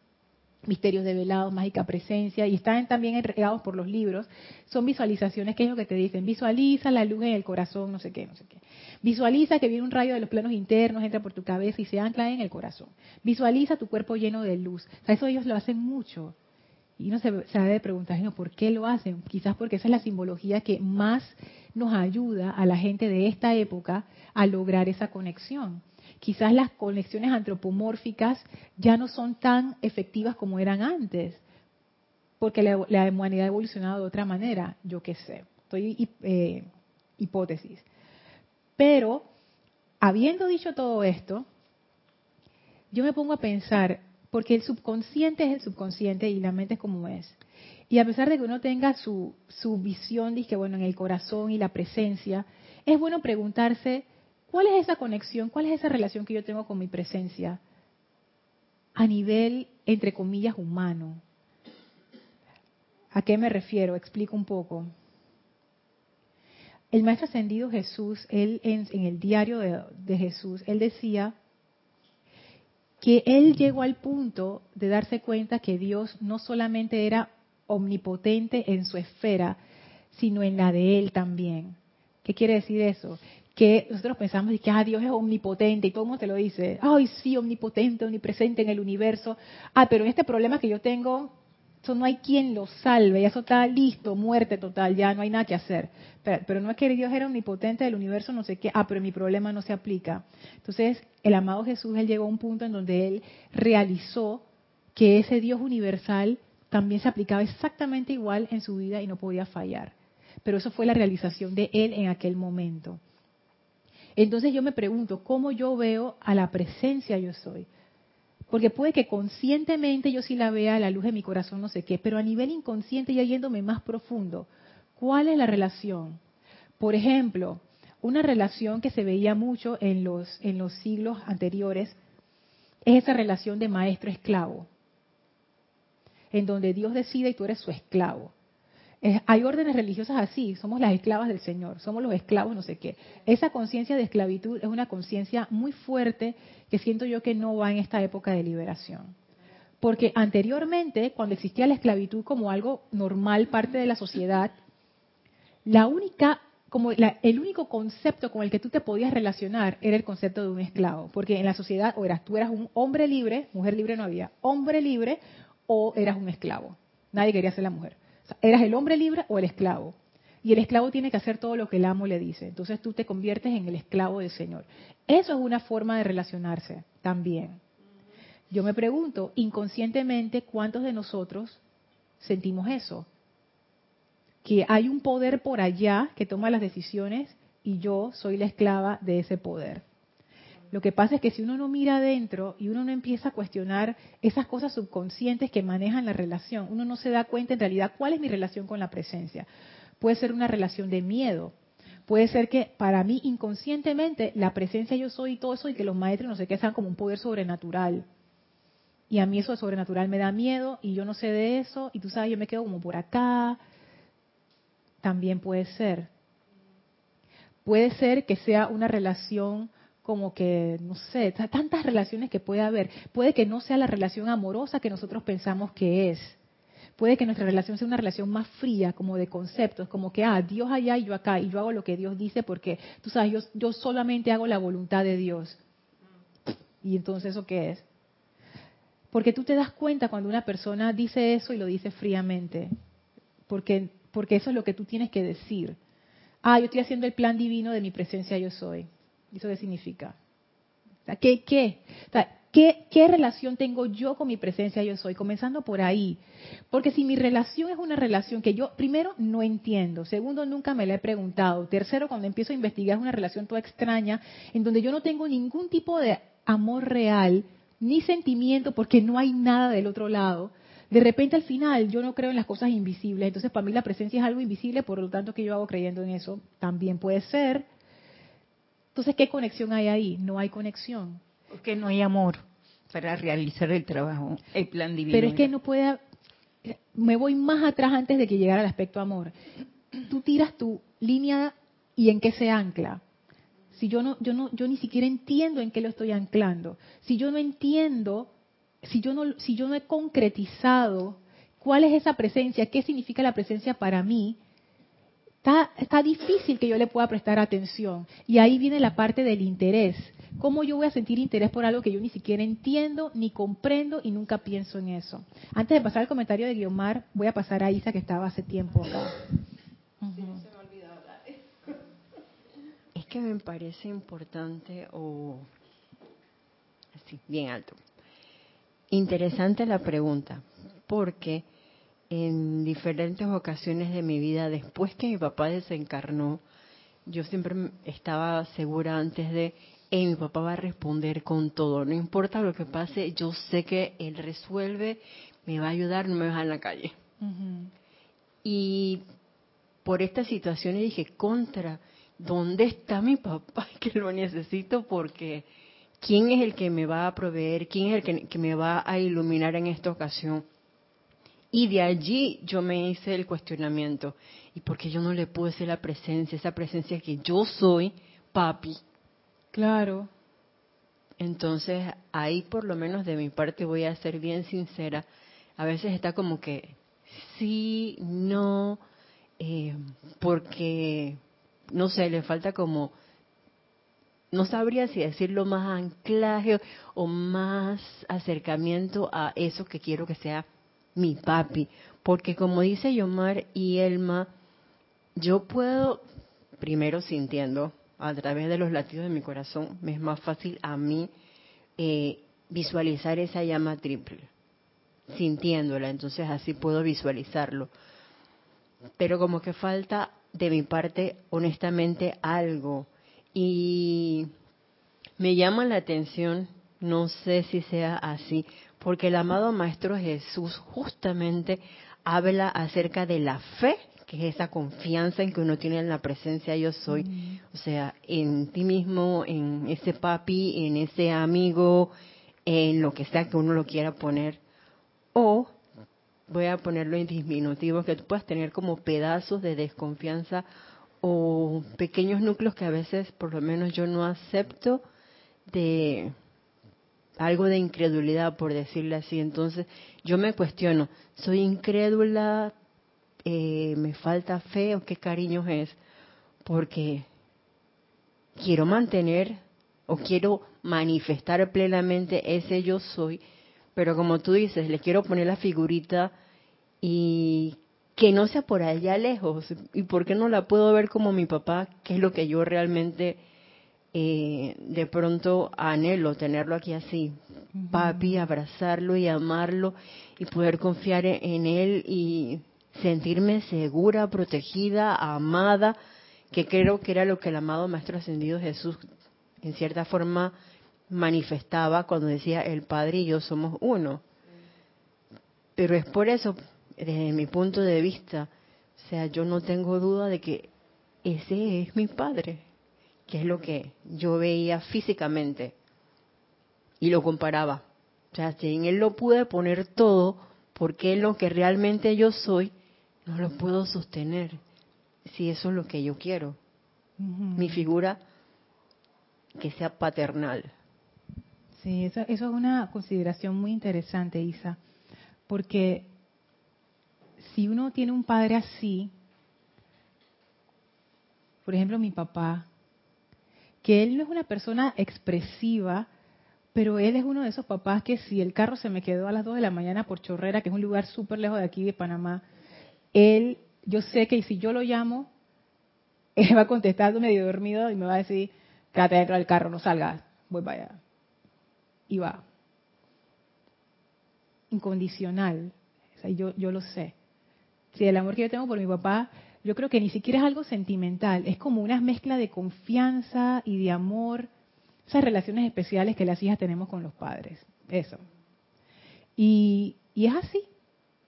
misterios develados, mágica presencia, y están también entregados por los libros, son visualizaciones que es lo que te dicen, visualiza la luz en el corazón, no sé qué, no sé qué. Visualiza que viene un rayo de los planos internos, entra por tu cabeza y se ancla en el corazón. Visualiza tu cuerpo lleno de luz. O sea, eso ellos lo hacen mucho. Y uno se, se de preguntar, ¿por qué lo hacen? Quizás porque esa es la simbología que más nos ayuda a la gente de esta época a lograr esa conexión quizás las conexiones antropomórficas ya no son tan efectivas como eran antes, porque la, humanidad ha evolucionado de otra manera, yo qué sé, estoy eh, hipótesis. Pero, habiendo dicho todo esto, yo me pongo a pensar, porque el subconsciente es el subconsciente y la mente es como es. Y a pesar de que uno tenga su, su visión, que bueno, en el corazón y la presencia, es bueno preguntarse ¿Cuál es esa conexión? ¿Cuál es esa relación que yo tengo con mi presencia? A nivel, entre comillas, humano. ¿A qué me refiero? Explico un poco. El Maestro Ascendido Jesús, él en, el diario de, de Jesús, él decía que él llegó al punto de darse cuenta que Dios no solamente era omnipotente en su esfera, sino en la de él también. ¿Qué quiere decir eso? Que nosotros pensamos que ah, Dios es omnipotente y todo el mundo te lo dice, ay sí, omnipotente, omnipresente en el universo, ah, pero en este problema que yo tengo, eso no hay quien lo salve, ya eso está listo, muerte total, ya no hay nada que hacer. Pero, pero, no es que Dios era omnipotente del universo, no sé qué, ah, pero mi problema no se aplica. Entonces, el amado Jesús, él llegó a un punto en donde él realizó que ese Dios universal también se aplicaba exactamente igual en su vida y no podía fallar. Pero eso fue la realización de él en aquel momento. Entonces yo me pregunto, ¿cómo yo veo a la presencia yo soy? Porque puede que conscientemente yo sí la vea a la luz de mi corazón, no sé qué, pero a nivel inconsciente ya yéndome más profundo, ¿cuál es la relación? Por ejemplo, una relación que se veía mucho en los, en los siglos anteriores es esa relación de maestro-esclavo, en donde Dios decide y tú eres su esclavo hay órdenes religiosas así, somos las esclavas del Señor, somos los esclavos no sé qué. Esa conciencia de esclavitud es una conciencia muy fuerte que siento yo que no va en esta época de liberación. Porque anteriormente, cuando existía la esclavitud como algo normal, parte de la sociedad, la única, como el único concepto con el que tú te podías relacionar era el concepto de un esclavo. Porque en la sociedad o eras, tú eras un hombre libre, mujer libre no había, hombre libre o eras un esclavo. Nadie quería ser la mujer eras el hombre libre o el esclavo. Y el esclavo tiene que hacer todo lo que el amo le dice. Entonces tú te conviertes en el esclavo del Señor. Eso es una forma de relacionarse también. Yo me pregunto, inconscientemente, ¿cuántos de nosotros sentimos eso? Que hay un poder por allá que toma las decisiones y yo soy la esclava de ese poder. Lo que pasa es que si uno no mira adentro y uno no empieza a cuestionar esas cosas subconscientes que manejan la relación, uno no se da cuenta en realidad cuál es mi relación con la presencia. Puede ser una relación de miedo, puede ser que para mí inconscientemente la presencia yo soy y todo eso y que los maestros no sé qué sean como un poder sobrenatural. Y a mí eso de sobrenatural me da miedo y yo no sé de eso y tú sabes, yo me quedo como por acá. También puede ser. Puede ser que sea una relación como que, no sé, tantas relaciones que puede haber. Puede que no sea la relación amorosa que nosotros pensamos que es. Puede que nuestra relación sea una relación más fría, como de conceptos, como que, ah, Dios allá y yo acá, y yo hago lo que Dios dice porque, tú sabes, yo, yo solamente hago la voluntad de Dios. ¿Y entonces eso qué es? Porque tú te das cuenta cuando una persona dice eso y lo dice fríamente. Porque, porque eso es lo que tú tienes que decir. Ah, yo estoy haciendo el plan divino de mi presencia yo soy. ¿Eso qué significa? ¿qué, ¿Qué relación tengo yo con mi presencia yo soy? Comenzando por ahí. Porque si mi relación es una relación que yo, primero, no entiendo. Segundo, nunca me la he preguntado. Tercero, cuando empiezo a investigar, es una relación toda extraña, en donde yo no tengo ningún tipo de amor real, ni sentimiento, porque no hay nada del otro lado. De repente al final yo no creo en las cosas invisibles, entonces para mí la presencia es algo invisible, por lo tanto que yo hago creyendo en eso, también puede ser. Entonces, ¿qué conexión hay ahí? No hay conexión. Porque no hay amor para realizar el trabajo, el plan divino. Pero es que no puede, me voy más atrás antes de que llegara al aspecto amor. Tú tiras tu línea y en qué se ancla. Si yo no, yo no, yo ni siquiera entiendo en qué lo estoy anclando. Si yo no entiendo, si yo no, si yo no he concretizado cuál es esa presencia, qué significa la presencia para mí, está, difícil que yo le pueda prestar atención. Y ahí viene la parte del interés. ¿Cómo yo voy a sentir interés por algo que yo ni siquiera entiendo, ni comprendo y nunca pienso en eso? Antes de pasar al comentario de Guiomar, voy a pasar a Isa que estaba hace tiempo acá. Es que me parece importante o así, bien alto. Interesante la pregunta, porque en diferentes ocasiones de mi vida, después que mi papá desencarnó, yo siempre estaba segura antes de, hey, mi papá va a responder con todo, no importa lo que pase, yo sé que él resuelve, me va a ayudar, no me va a en la calle. Y por esta situación dije, contra, ¿dónde está mi papá? Que lo necesito porque ¿quién es el que me va a proveer? ¿Quién es el que, me va a iluminar en esta ocasión? Y de allí yo me hice el cuestionamiento. ¿Y por qué yo no le pude ser la presencia, esa presencia que yo soy, papi? Claro. Entonces, ahí por lo menos de mi parte voy a ser bien sincera. A veces está como que sí, no, eh, porque no sé, le falta como, no sabría si decirlo más anclaje o más acercamiento a eso que quiero que sea mi papi. Porque como dice Yomar y Elma, yo puedo, primero sintiendo, a través de los latidos de mi corazón, me es más fácil a mí eh, visualizar esa llama triple, sintiéndola, entonces así puedo visualizarlo. Pero como que falta de mi parte, honestamente, algo. Y me llama la atención, no sé si sea así, porque el amado Maestro Jesús justamente habla acerca de la fe, que es esa confianza en que uno tiene en la presencia yo soy, mm. o sea, en ti mismo, en ese papi, en ese amigo, en lo que sea que uno lo quiera poner, o voy a ponerlo en disminutivo, que tú puedas tener como pedazos de desconfianza o pequeños núcleos que a veces por lo menos yo no acepto de algo de incredulidad, por decirle así. Entonces yo me cuestiono, ¿soy incrédula? Eh, ¿Me falta fe o qué cariño es? Porque quiero mantener o quiero manifestar plenamente ese yo soy, pero como tú dices, le quiero poner la figurita y que no sea por allá lejos. ¿Y por qué no la puedo ver como mi papá, que es lo que yo realmente eh, de pronto anhelo, tenerlo aquí así? Papi, abrazarlo y amarlo y poder confiar en él y sentirme segura, protegida, amada, que creo que era lo que el amado Maestro Ascendido Jesús en cierta forma manifestaba cuando decía el Padre y yo somos uno. Pero es por eso, desde mi punto de vista, o sea, yo no tengo duda de que ese es mi Padre, que es lo que yo veía físicamente y lo comparaba. O sea, si en Él lo pude poner todo, porque es lo que realmente yo soy, no lo puedo sostener si eso es lo que yo quiero. Mi figura que sea paternal. Sí, eso, eso es una consideración muy interesante, Isa, porque si uno tiene un padre así, por ejemplo mi papá, que él no es una persona expresiva, pero él es uno de esos papás que si el carro se me quedó a las 2 de la mañana por Chorrera, que es un lugar súper lejos de aquí de Panamá, él, yo sé que si yo lo llamo, él va a contestar medio dormido y me va a decir, quédate dentro del carro, no salgas, voy para allá. Y va. Incondicional. yo, yo lo sé. Si el amor que yo tengo por mi papá, yo creo que ni siquiera es algo sentimental, es como una mezcla de confianza y de amor esas relaciones especiales que las hijas tenemos con los padres. Eso. Y, es así.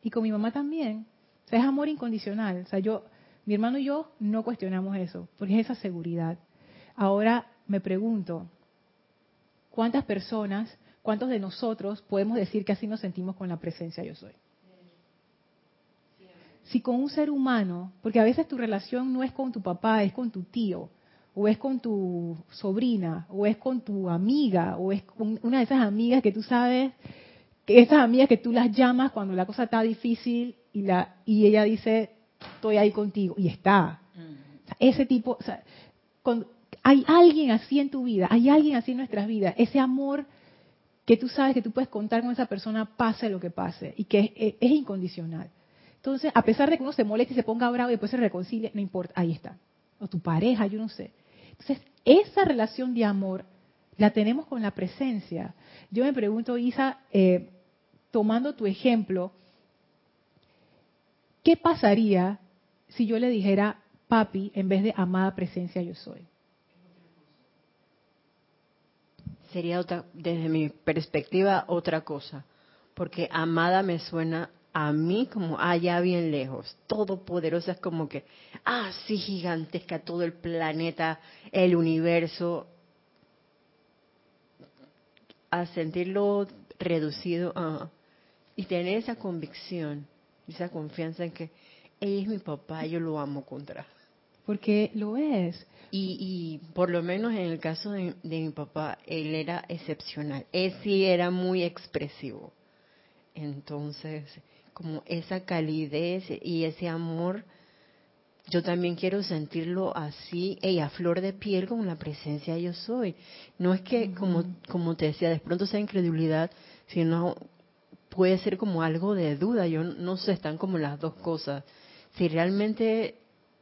Y con mi mamá también. O sea, es amor incondicional. O sea, yo, mi hermano y yo no cuestionamos eso, porque es esa seguridad. Ahora me pregunto, ¿cuántas personas, cuántos de nosotros podemos decir que así nos sentimos con la presencia yo soy? Si con un ser humano, porque a veces tu relación no es con tu papá, es con tu tío, o es con tu sobrina, o es con tu amiga, o es con una de esas amigas que tú sabes, que esas amigas que tú las llamas cuando la cosa está difícil y, la, y ella dice, estoy ahí contigo, y está. Mm. ese tipo, o sea, hay alguien así en tu vida, hay alguien así en nuestras vidas, ese amor que tú sabes que tú puedes contar con esa persona pase lo que pase, y que es, es incondicional. Entonces, a pesar de que uno se moleste y se ponga bravo y después se reconcilie, no importa, ahí está. O tu pareja, yo no sé. Entonces, esa relación de amor la tenemos con la presencia. Yo me pregunto, Isa, eh, tomando tu ejemplo, ¿qué pasaría si yo le dijera papi en vez de amada presencia yo soy? Sería otra, desde mi perspectiva otra cosa, porque amada me suena a mí como allá bien lejos, todopoderosa es como que, ah, sí, gigantesca, todo el planeta, el universo, a sentirlo reducido y tener esa convicción, esa confianza en que ella es mi papá, yo lo amo contra. Porque lo es. Y, y por lo menos en el caso de, de mi papá, él era excepcional. Él sí era muy expresivo. Entonces, como esa calidez y ese amor, yo también quiero sentirlo así, y a flor de piel con la presencia yo soy. No es que, como, como te decía, de pronto sea incredulidad, sino puede ser como algo de duda. Yo no sé, están como las dos cosas. Si realmente,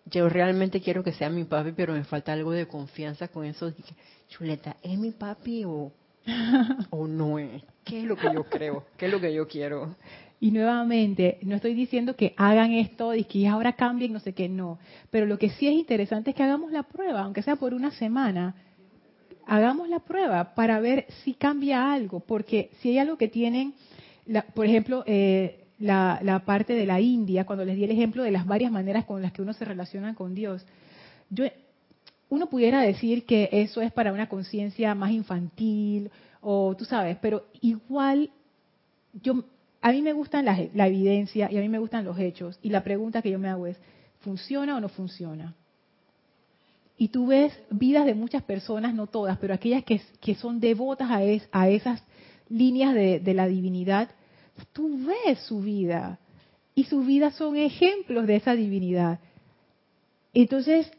yo realmente quiero que sea mi papi, pero me falta algo de confianza con eso. Chuleta, ¿es mi papi o, o no es? ¿Qué es lo que yo creo? ¿Qué es lo que yo quiero? Y nuevamente, no estoy diciendo que hagan esto y que ahora cambien, no sé qué, no. Pero lo que sí es interesante es que hagamos la prueba, aunque sea por una semana. Hagamos la prueba para ver si cambia algo, porque si hay algo que tienen, por ejemplo, eh, la, parte de la India, cuando les di el ejemplo de las varias maneras con las que uno se relaciona con Dios, yo, uno pudiera decir que eso es para una conciencia más infantil, o tú sabes, pero igual yo a mí me gustan la, evidencia y a mí me gustan los hechos. Y la pregunta que yo me hago es, ¿funciona o no funciona? Y tú ves vidas de muchas personas, no todas, pero aquellas que, que son devotas a, a esas líneas de, de, la divinidad, tú ves su vida. Y sus vidas son ejemplos de esa divinidad. Entonces,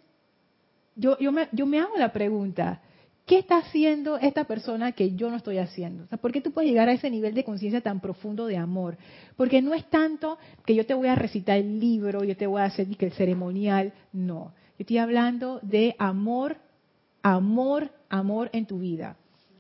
yo, yo, me, yo me hago la pregunta, ¿Qué está haciendo esta persona que yo no estoy haciendo? ¿Por qué tú puedes llegar a ese nivel de conciencia tan profundo de amor? Porque no es tanto que yo te voy a recitar el libro, yo te voy a hacer el ceremonial, no. Yo estoy hablando de amor, amor, amor en tu vida.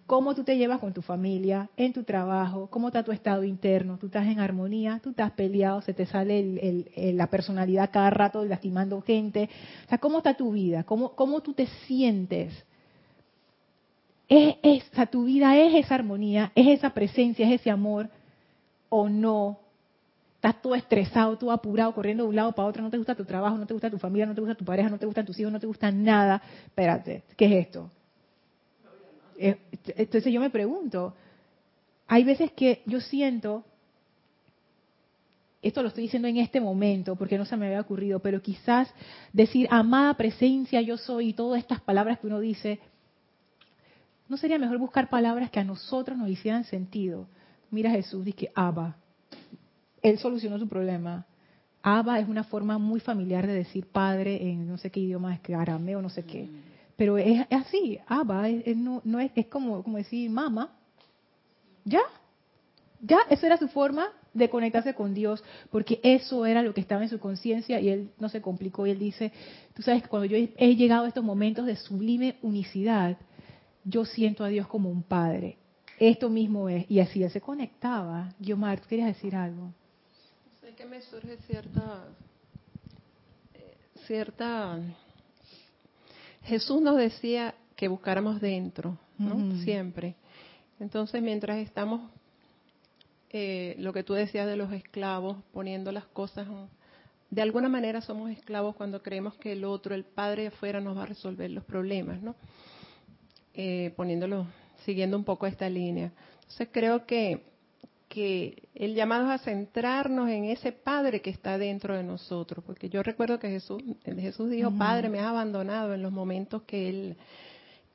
Cómo tú te llevas con tu familia, en tu trabajo, cómo está tu estado interno, tú estás en armonía, tú estás peleado, se te sale la personalidad cada rato lastimando gente. O sea, ¿cómo está tu vida? ¿Cómo, cómo tú te sientes? ¿Es esa, tu vida es esa armonía, es esa presencia, es ese amor o no? Estás todo estresado, todo apurado, corriendo de un lado para otro, no te gusta tu trabajo, no te gusta tu familia, no te gusta tu pareja, no te gustan tus hijos, no te gusta nada. Espérate, ¿qué es esto? Eh, entonces yo me pregunto, hay veces que yo siento, esto lo estoy diciendo en este momento porque no se me había ocurrido, pero quizás decir amada presencia yo soy y todas estas palabras que uno dice, ¿No sería mejor buscar palabras que a nosotros nos hicieran sentido? Mira Jesús, dice Abba. Él solucionó su problema. Abba es una forma muy familiar de decir padre en no sé qué idioma, es que arameo, no sé qué. Mm. Pero es, así, Abba es, no, es, es como, como decir mamá. ¿Ya? Ya, esa era su forma de conectarse con Dios, porque eso era lo que estaba en su conciencia y él no se complicó y él dice, tú sabes que cuando yo he llegado a estos momentos de sublime unicidad, yo siento a Dios como un padre. Esto mismo es, y así él se conectaba. Guiomar, ¿tú querías decir algo? Sé que me surge cierta, eh, cierta, Jesús nos decía que buscáramos dentro, ¿no? Siempre. Entonces, mientras estamos eh, lo que tú decías de los esclavos, poniendo las cosas, de alguna manera somos esclavos cuando creemos que el otro, el padre de afuera, nos va a resolver los problemas, ¿no? Eh, poniéndolo, siguiendo un poco esta línea. Entonces creo que, que el llamado es a centrarnos en ese Padre que está dentro de nosotros, porque yo recuerdo que Jesús, Jesús dijo, Padre, me has abandonado en los momentos que Él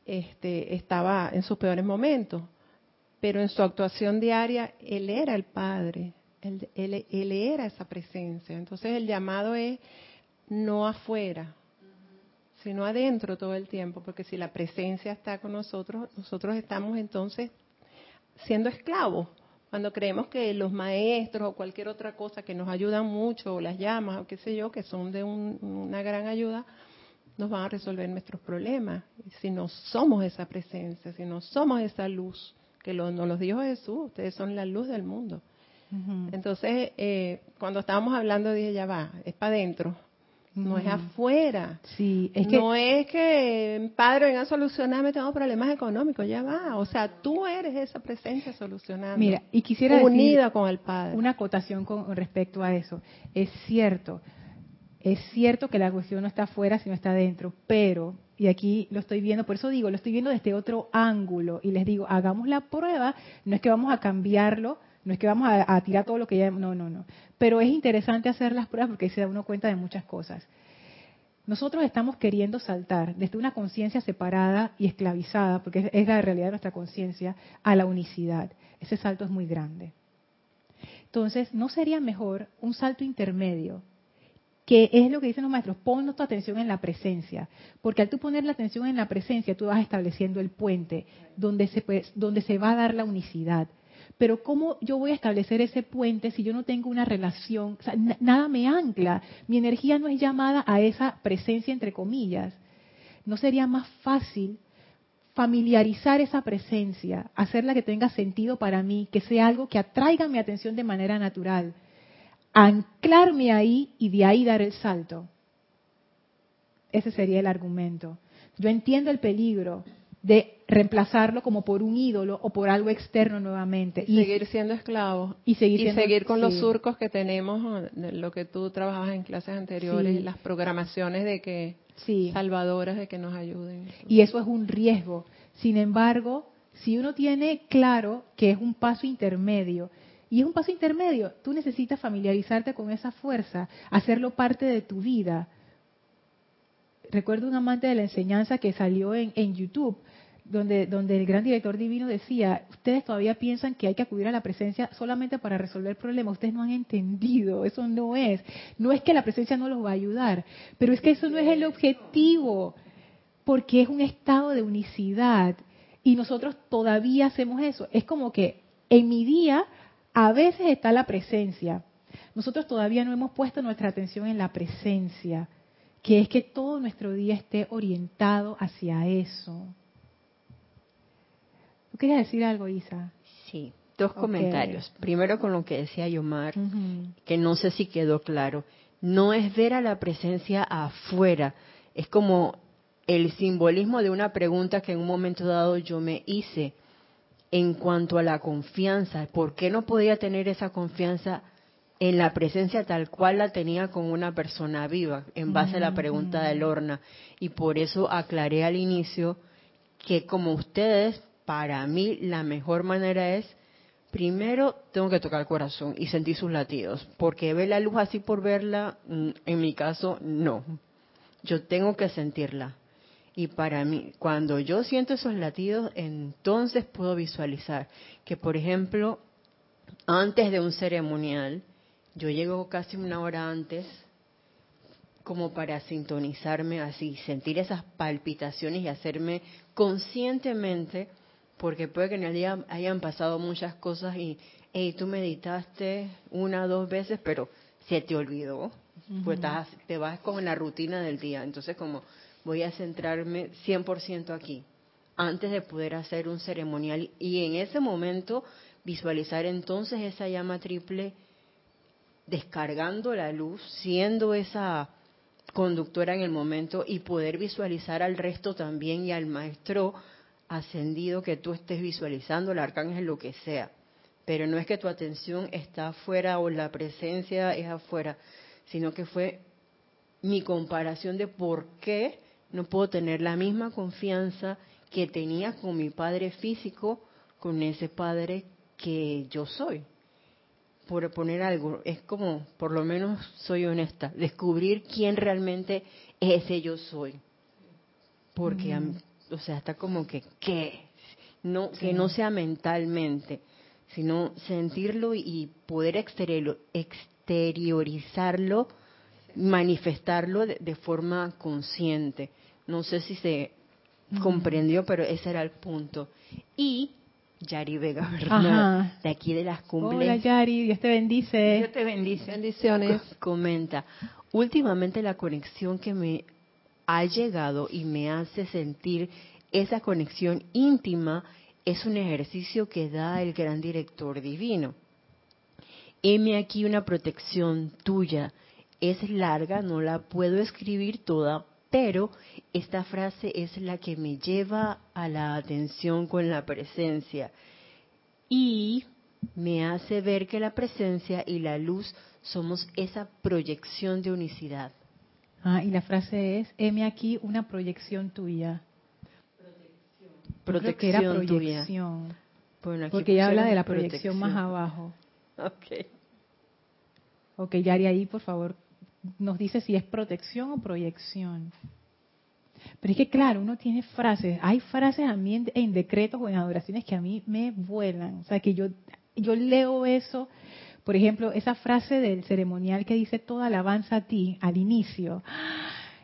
este, estaba en sus peores momentos pero en su actuación diaria él era el Padre, él, él, era esa presencia. Entonces el llamado es no afuera, sino adentro todo el tiempo, porque si la presencia está con nosotros, nosotros estamos entonces siendo esclavos. Cuando creemos que los maestros o cualquier otra cosa que nos ayudan mucho, o las llamas, o qué sé yo, que son de una gran ayuda, nos van a resolver nuestros problemas. Si no somos esa presencia, si no somos esa luz, que lo, nos los dijo Jesús, ustedes son la luz del mundo. Entonces, eh, cuando estábamos hablando, dije, ya va, es para adentro, no es afuera. Sí, es que... No es que, padre, venga a solucionarme, tengo problemas económicos, ya va. O sea, tú eres esa presencia solucionando. Mira, y quisiera Unida con el Padre. Una acotación con respecto a eso. Es cierto, es cierto que la cuestión no está afuera, sino está adentro, pero y aquí lo estoy viendo, por eso digo, lo estoy viendo desde otro ángulo y les digo, hagamos la prueba, no es que vamos a cambiarlo, no es que vamos a, tirar todo lo que ya, no, no, no, pero es interesante hacer las pruebas porque ahí se da uno cuenta de muchas cosas. Nosotros estamos queriendo saltar desde una conciencia separada y esclavizada, porque es la realidad de nuestra conciencia, a la unicidad. Ese salto es muy grande. Entonces, ¿no sería mejor un salto intermedio que es lo que dicen los maestros, pon tu atención en la presencia, porque al tú poner la atención en la presencia, tú vas estableciendo el puente donde se, donde se va a dar la unicidad. Pero ¿cómo yo voy a establecer ese puente si yo no tengo una relación? nada me ancla, mi energía no es llamada a esa presencia entre comillas. ¿No sería más fácil familiarizar esa presencia, hacerla que tenga sentido para mí, que sea algo que atraiga mi atención de manera natural? anclarme ahí y de ahí dar el salto. Ese sería el argumento. Yo entiendo el peligro de reemplazarlo como por un ídolo o por algo externo nuevamente. Y, seguir siendo esclavo. Y seguir, seguir con los surcos que tenemos, lo que tú trabajabas en clases anteriores, las programaciones de que salvadoras de que nos ayuden. Y eso es un riesgo. Sin embargo, si uno tiene claro que es un paso intermedio y es un paso intermedio. Tú necesitas familiarizarte con esa fuerza, hacerlo parte de tu vida. Recuerdo un amante de la enseñanza que salió en, YouTube, donde, donde el gran director divino decía, ustedes todavía piensan que hay que acudir a la presencia solamente para resolver problemas, ustedes no han entendido, eso no es. No es que la presencia no los va a ayudar, pero es que eso no es el objetivo, porque es un estado de unicidad y nosotros todavía hacemos eso. Es como que en mi día a veces está la presencia. Nosotros todavía no hemos puesto nuestra atención en la presencia, que es que todo nuestro día esté orientado hacia eso. ¿Tú querías decir algo, Isa? Sí, dos comentarios. Primero con lo que decía Yomar, que no sé si quedó claro. No es ver a la presencia afuera, es como el simbolismo de una pregunta que en un momento dado yo me hice en cuanto a la confianza. ¿Por qué no podía tener esa confianza en la presencia tal cual la tenía con una persona viva, en base a la pregunta de Lorna? Y por eso aclaré al inicio que como ustedes, para mí la mejor manera es, primero tengo que tocar el corazón y sentir sus latidos, porque ver la luz así por verla, mm, en mi caso, no. Yo tengo que sentirla. Y para mí, cuando yo siento esos latidos, entonces puedo visualizar que, por ejemplo, antes de un ceremonial, yo llego casi una hora antes como para sintonizarme así, sentir esas palpitaciones y hacerme conscientemente, porque puede que en el día hayan pasado muchas cosas y hey, tú meditaste una o dos veces, pero se te olvidó, pues te vas con la rutina del día. Entonces, como voy a centrarme 100% aquí, antes de poder hacer un ceremonial y en ese momento visualizar entonces esa llama triple descargando la luz, siendo esa conductora en el momento y poder visualizar al resto también y al maestro ascendido que tú estés visualizando, el arcángel, lo que sea. Pero no es que tu atención está afuera o la presencia es afuera, sino que fue mi comparación de por qué no puedo tener la misma confianza que tenía con mi padre físico, con ese padre que yo soy. Por poner algo, es como, por lo menos soy honesta, descubrir quién realmente es ese yo soy. Porque, mm. O sea, está como que, ¿qué? No, Que no sea mentalmente, sino sentirlo y poder exteriorizarlo, manifestarlo de forma consciente. No sé si se comprendió, pero ese era el punto. Y Yari Vega, ¿verdad? De aquí de las cumbres. Hola Yari, Dios te bendice. Dios te bendice. Bendiciones. Comenta, últimamente la conexión que me ha llegado y me hace sentir esa conexión íntima es un ejercicio que da el gran director divino. Heme aquí una protección tuya. Es larga, no la puedo escribir toda, pero esta frase es la que me lleva a la atención con la presencia y me hace ver que la presencia y la luz somos esa proyección de unicidad. Ah, y la frase es, heme aquí una proyección tuya. Protección. que era proyección. porque ella habla de la proyección más abajo. Ok. Ok, Yari, ahí por favor nos dice si es protección o proyección. Pero es que claro, uno tiene frases, hay frases a mí en, decretos o en adoraciones que a mí me vuelan, o sea que yo yo leo eso, por ejemplo, esa frase del ceremonial que dice toda alabanza a ti al inicio.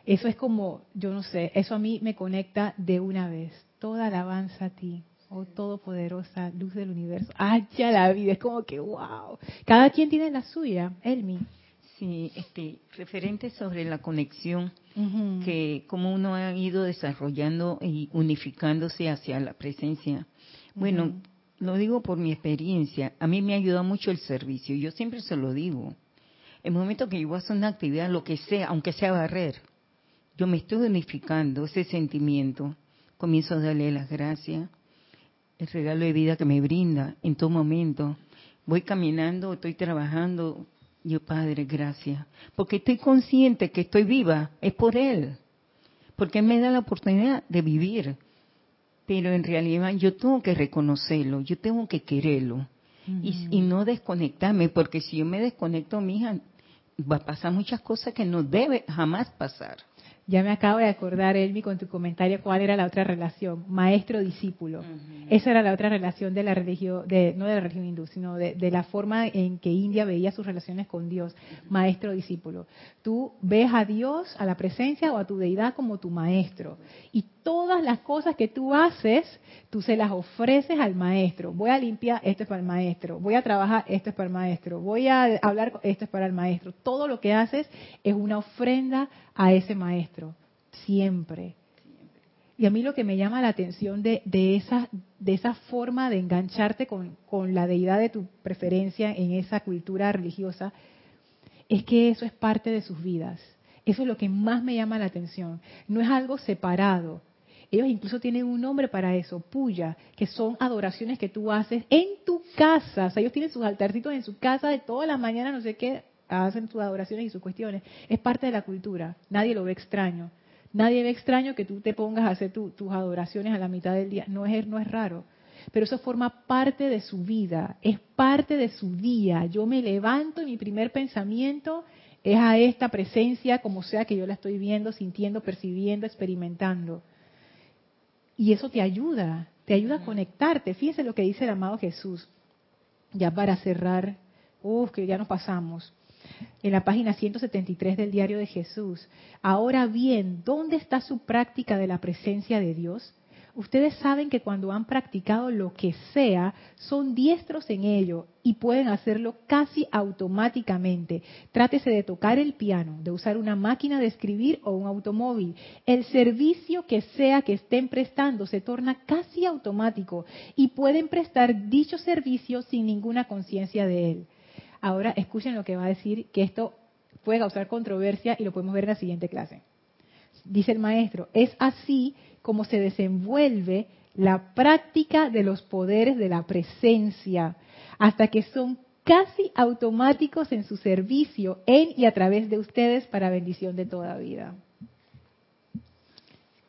Eso es como, yo no sé, eso a mí me conecta de una vez. Toda alabanza a ti, oh todopoderosa luz del universo. ¡Ay, ya la vida! Es como que, wow. Cada quien tiene la suya, Elmi. Sí, este, referente sobre la conexión, que como uno ha ido desarrollando y unificándose hacia la presencia. Bueno, lo digo por mi experiencia, a mí me ha ayudado mucho el servicio, yo siempre se lo digo. El momento que yo voy a hacer una actividad, lo que sea, aunque sea barrer, yo me estoy unificando ese sentimiento, comienzo a darle las gracias, el regalo de vida que me brinda en todo momento. Voy caminando, estoy trabajando, yo, Padre, gracias. Porque estoy consciente que estoy viva, es por Él. Porque Él me da la oportunidad de vivir. Pero en realidad yo tengo que reconocerlo, yo tengo que quererlo. y, no desconectarme, porque si yo me desconecto, mi hija, va a pasar muchas cosas que no debe jamás pasar. Ya me acabo de acordar, Elmi, con tu comentario, cuál era la otra relación, maestro-discípulo. Esa era la otra relación de la religión, de, no de la religión hindú, sino de, la forma en que India veía sus relaciones con Dios, maestro-discípulo. Tú ves a Dios, a la presencia o a tu deidad como tu maestro. Y todas las cosas que tú haces, tú se las ofreces al maestro. Voy a limpiar, esto es para el maestro. Voy a trabajar, esto es para el maestro. Voy a hablar, esto es para el maestro. Todo lo que haces es una ofrenda a ese maestro, siempre. Y a mí lo que me llama la atención de, de, esa, de esa forma de engancharte con, con la deidad de tu preferencia en esa cultura religiosa, es que eso es parte de sus vidas. Eso es lo que más me llama la atención. No es algo separado, ellos incluso tienen un nombre para eso, puya, que son adoraciones que tú haces en tu casa. O sea, ellos tienen sus altarcitos en su casa de todas las mañanas, no sé qué, hacen sus adoraciones y sus cuestiones. Es parte de la cultura. Nadie lo ve extraño. Nadie ve extraño que tú te pongas a hacer tus adoraciones a la mitad del día. No es, no es raro. Pero eso forma parte de su vida, es parte de su día. Yo me levanto y mi primer pensamiento es a esta presencia, como sea que yo la estoy viendo, sintiendo, percibiendo, experimentando. Y eso te ayuda, te ayuda a conectarte. Fíjense lo que dice el amado Jesús. Ya para cerrar, uff, que ya nos pasamos. En la página 173 del diario de Jesús. Ahora bien, ¿dónde está su práctica de la presencia de Dios? Ustedes saben que cuando han practicado lo que sea, son diestros en ello y pueden hacerlo casi automáticamente. Trátese de tocar el piano, de usar una máquina de escribir o un automóvil. El servicio que sea que estén prestando se torna casi automático y pueden prestar dicho servicio sin ninguna conciencia de él. Ahora escuchen lo que va a decir, que esto puede causar controversia y lo podemos ver en la siguiente clase. Dice el maestro, es así como se desenvuelve la práctica de los poderes de la presencia, hasta que son casi automáticos en su servicio en y a través de ustedes para bendición de toda vida.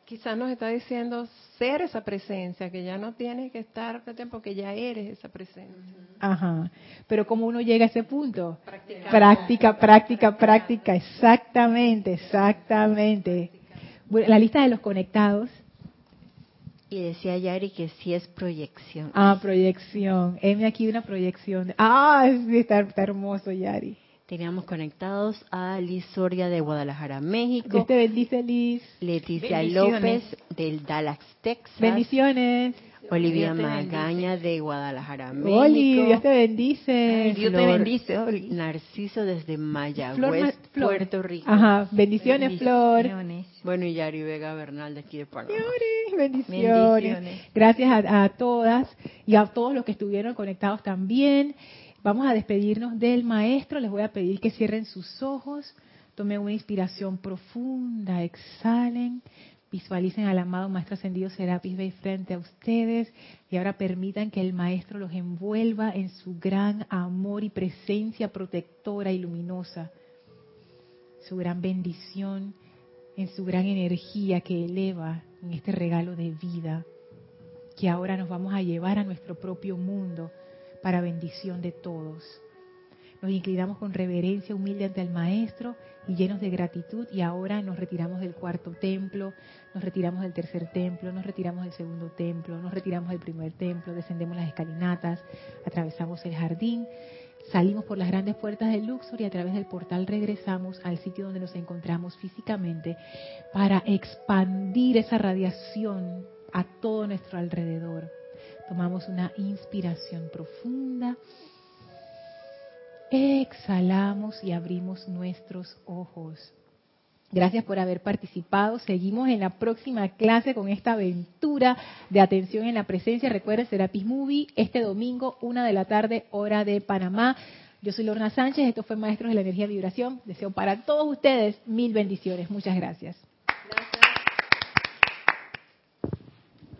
Quizás nos está diciendo ser esa presencia, que ya no tienes que estar porque ya eres esa presencia. Ajá. Pero ¿cómo uno llega a ese punto? Práctica, práctica, práctica. Exactamente, exactamente. la lista de los conectados y decía Yari que sí es proyección. Ah, proyección. Heme aquí una proyección. Ah, está, está hermoso, Yari. Teníamos conectados a Liz Soria de Guadalajara, México. Dios te bendice, Liz. Leticia López del Dallas, Texas. Bendiciones. Olivia Magaña de Guadalajara, México. Oli, Dios te bendice. Dios te bendice, Oli. Narciso desde Mayagüez, Puerto Rico. Ajá, bendiciones, Flor. Bueno, y Yari Vega Bernal de aquí de Panamá. Yari, bendiciones. Gracias a, a todas y a todos los que estuvieron conectados también. Vamos a despedirnos del maestro. Les voy a pedir que cierren sus ojos, tomen una inspiración profunda, exhalen. Visualicen al amado Maestro Ascendido Serapis Bey frente a ustedes y ahora permitan que el Maestro los envuelva en su gran amor y presencia protectora y luminosa, su gran bendición, en su gran energía que eleva en este regalo de vida que ahora nos vamos a llevar a nuestro propio mundo para bendición de todos. Nos inclinamos con reverencia humilde ante el Maestro y llenos de gratitud y ahora nos retiramos del cuarto templo, nos retiramos del tercer templo, nos retiramos del segundo templo, nos retiramos del primer templo, descendemos las escalinatas, atravesamos el jardín, salimos por las grandes puertas del Luxor y a través del portal regresamos al sitio donde nos encontramos físicamente para expandir esa radiación a todo nuestro alrededor. Tomamos una inspiración profunda. Exhalamos y abrimos nuestros ojos. Gracias por haber participado. Seguimos en la próxima clase con esta aventura de atención en la presencia. Recuerden, Serapis Movie este domingo, una de la tarde, hora de Panamá. Yo soy Lorna Sánchez, esto fue Maestros de la Energía Vibración. Deseo para todos ustedes mil bendiciones. Muchas gracias.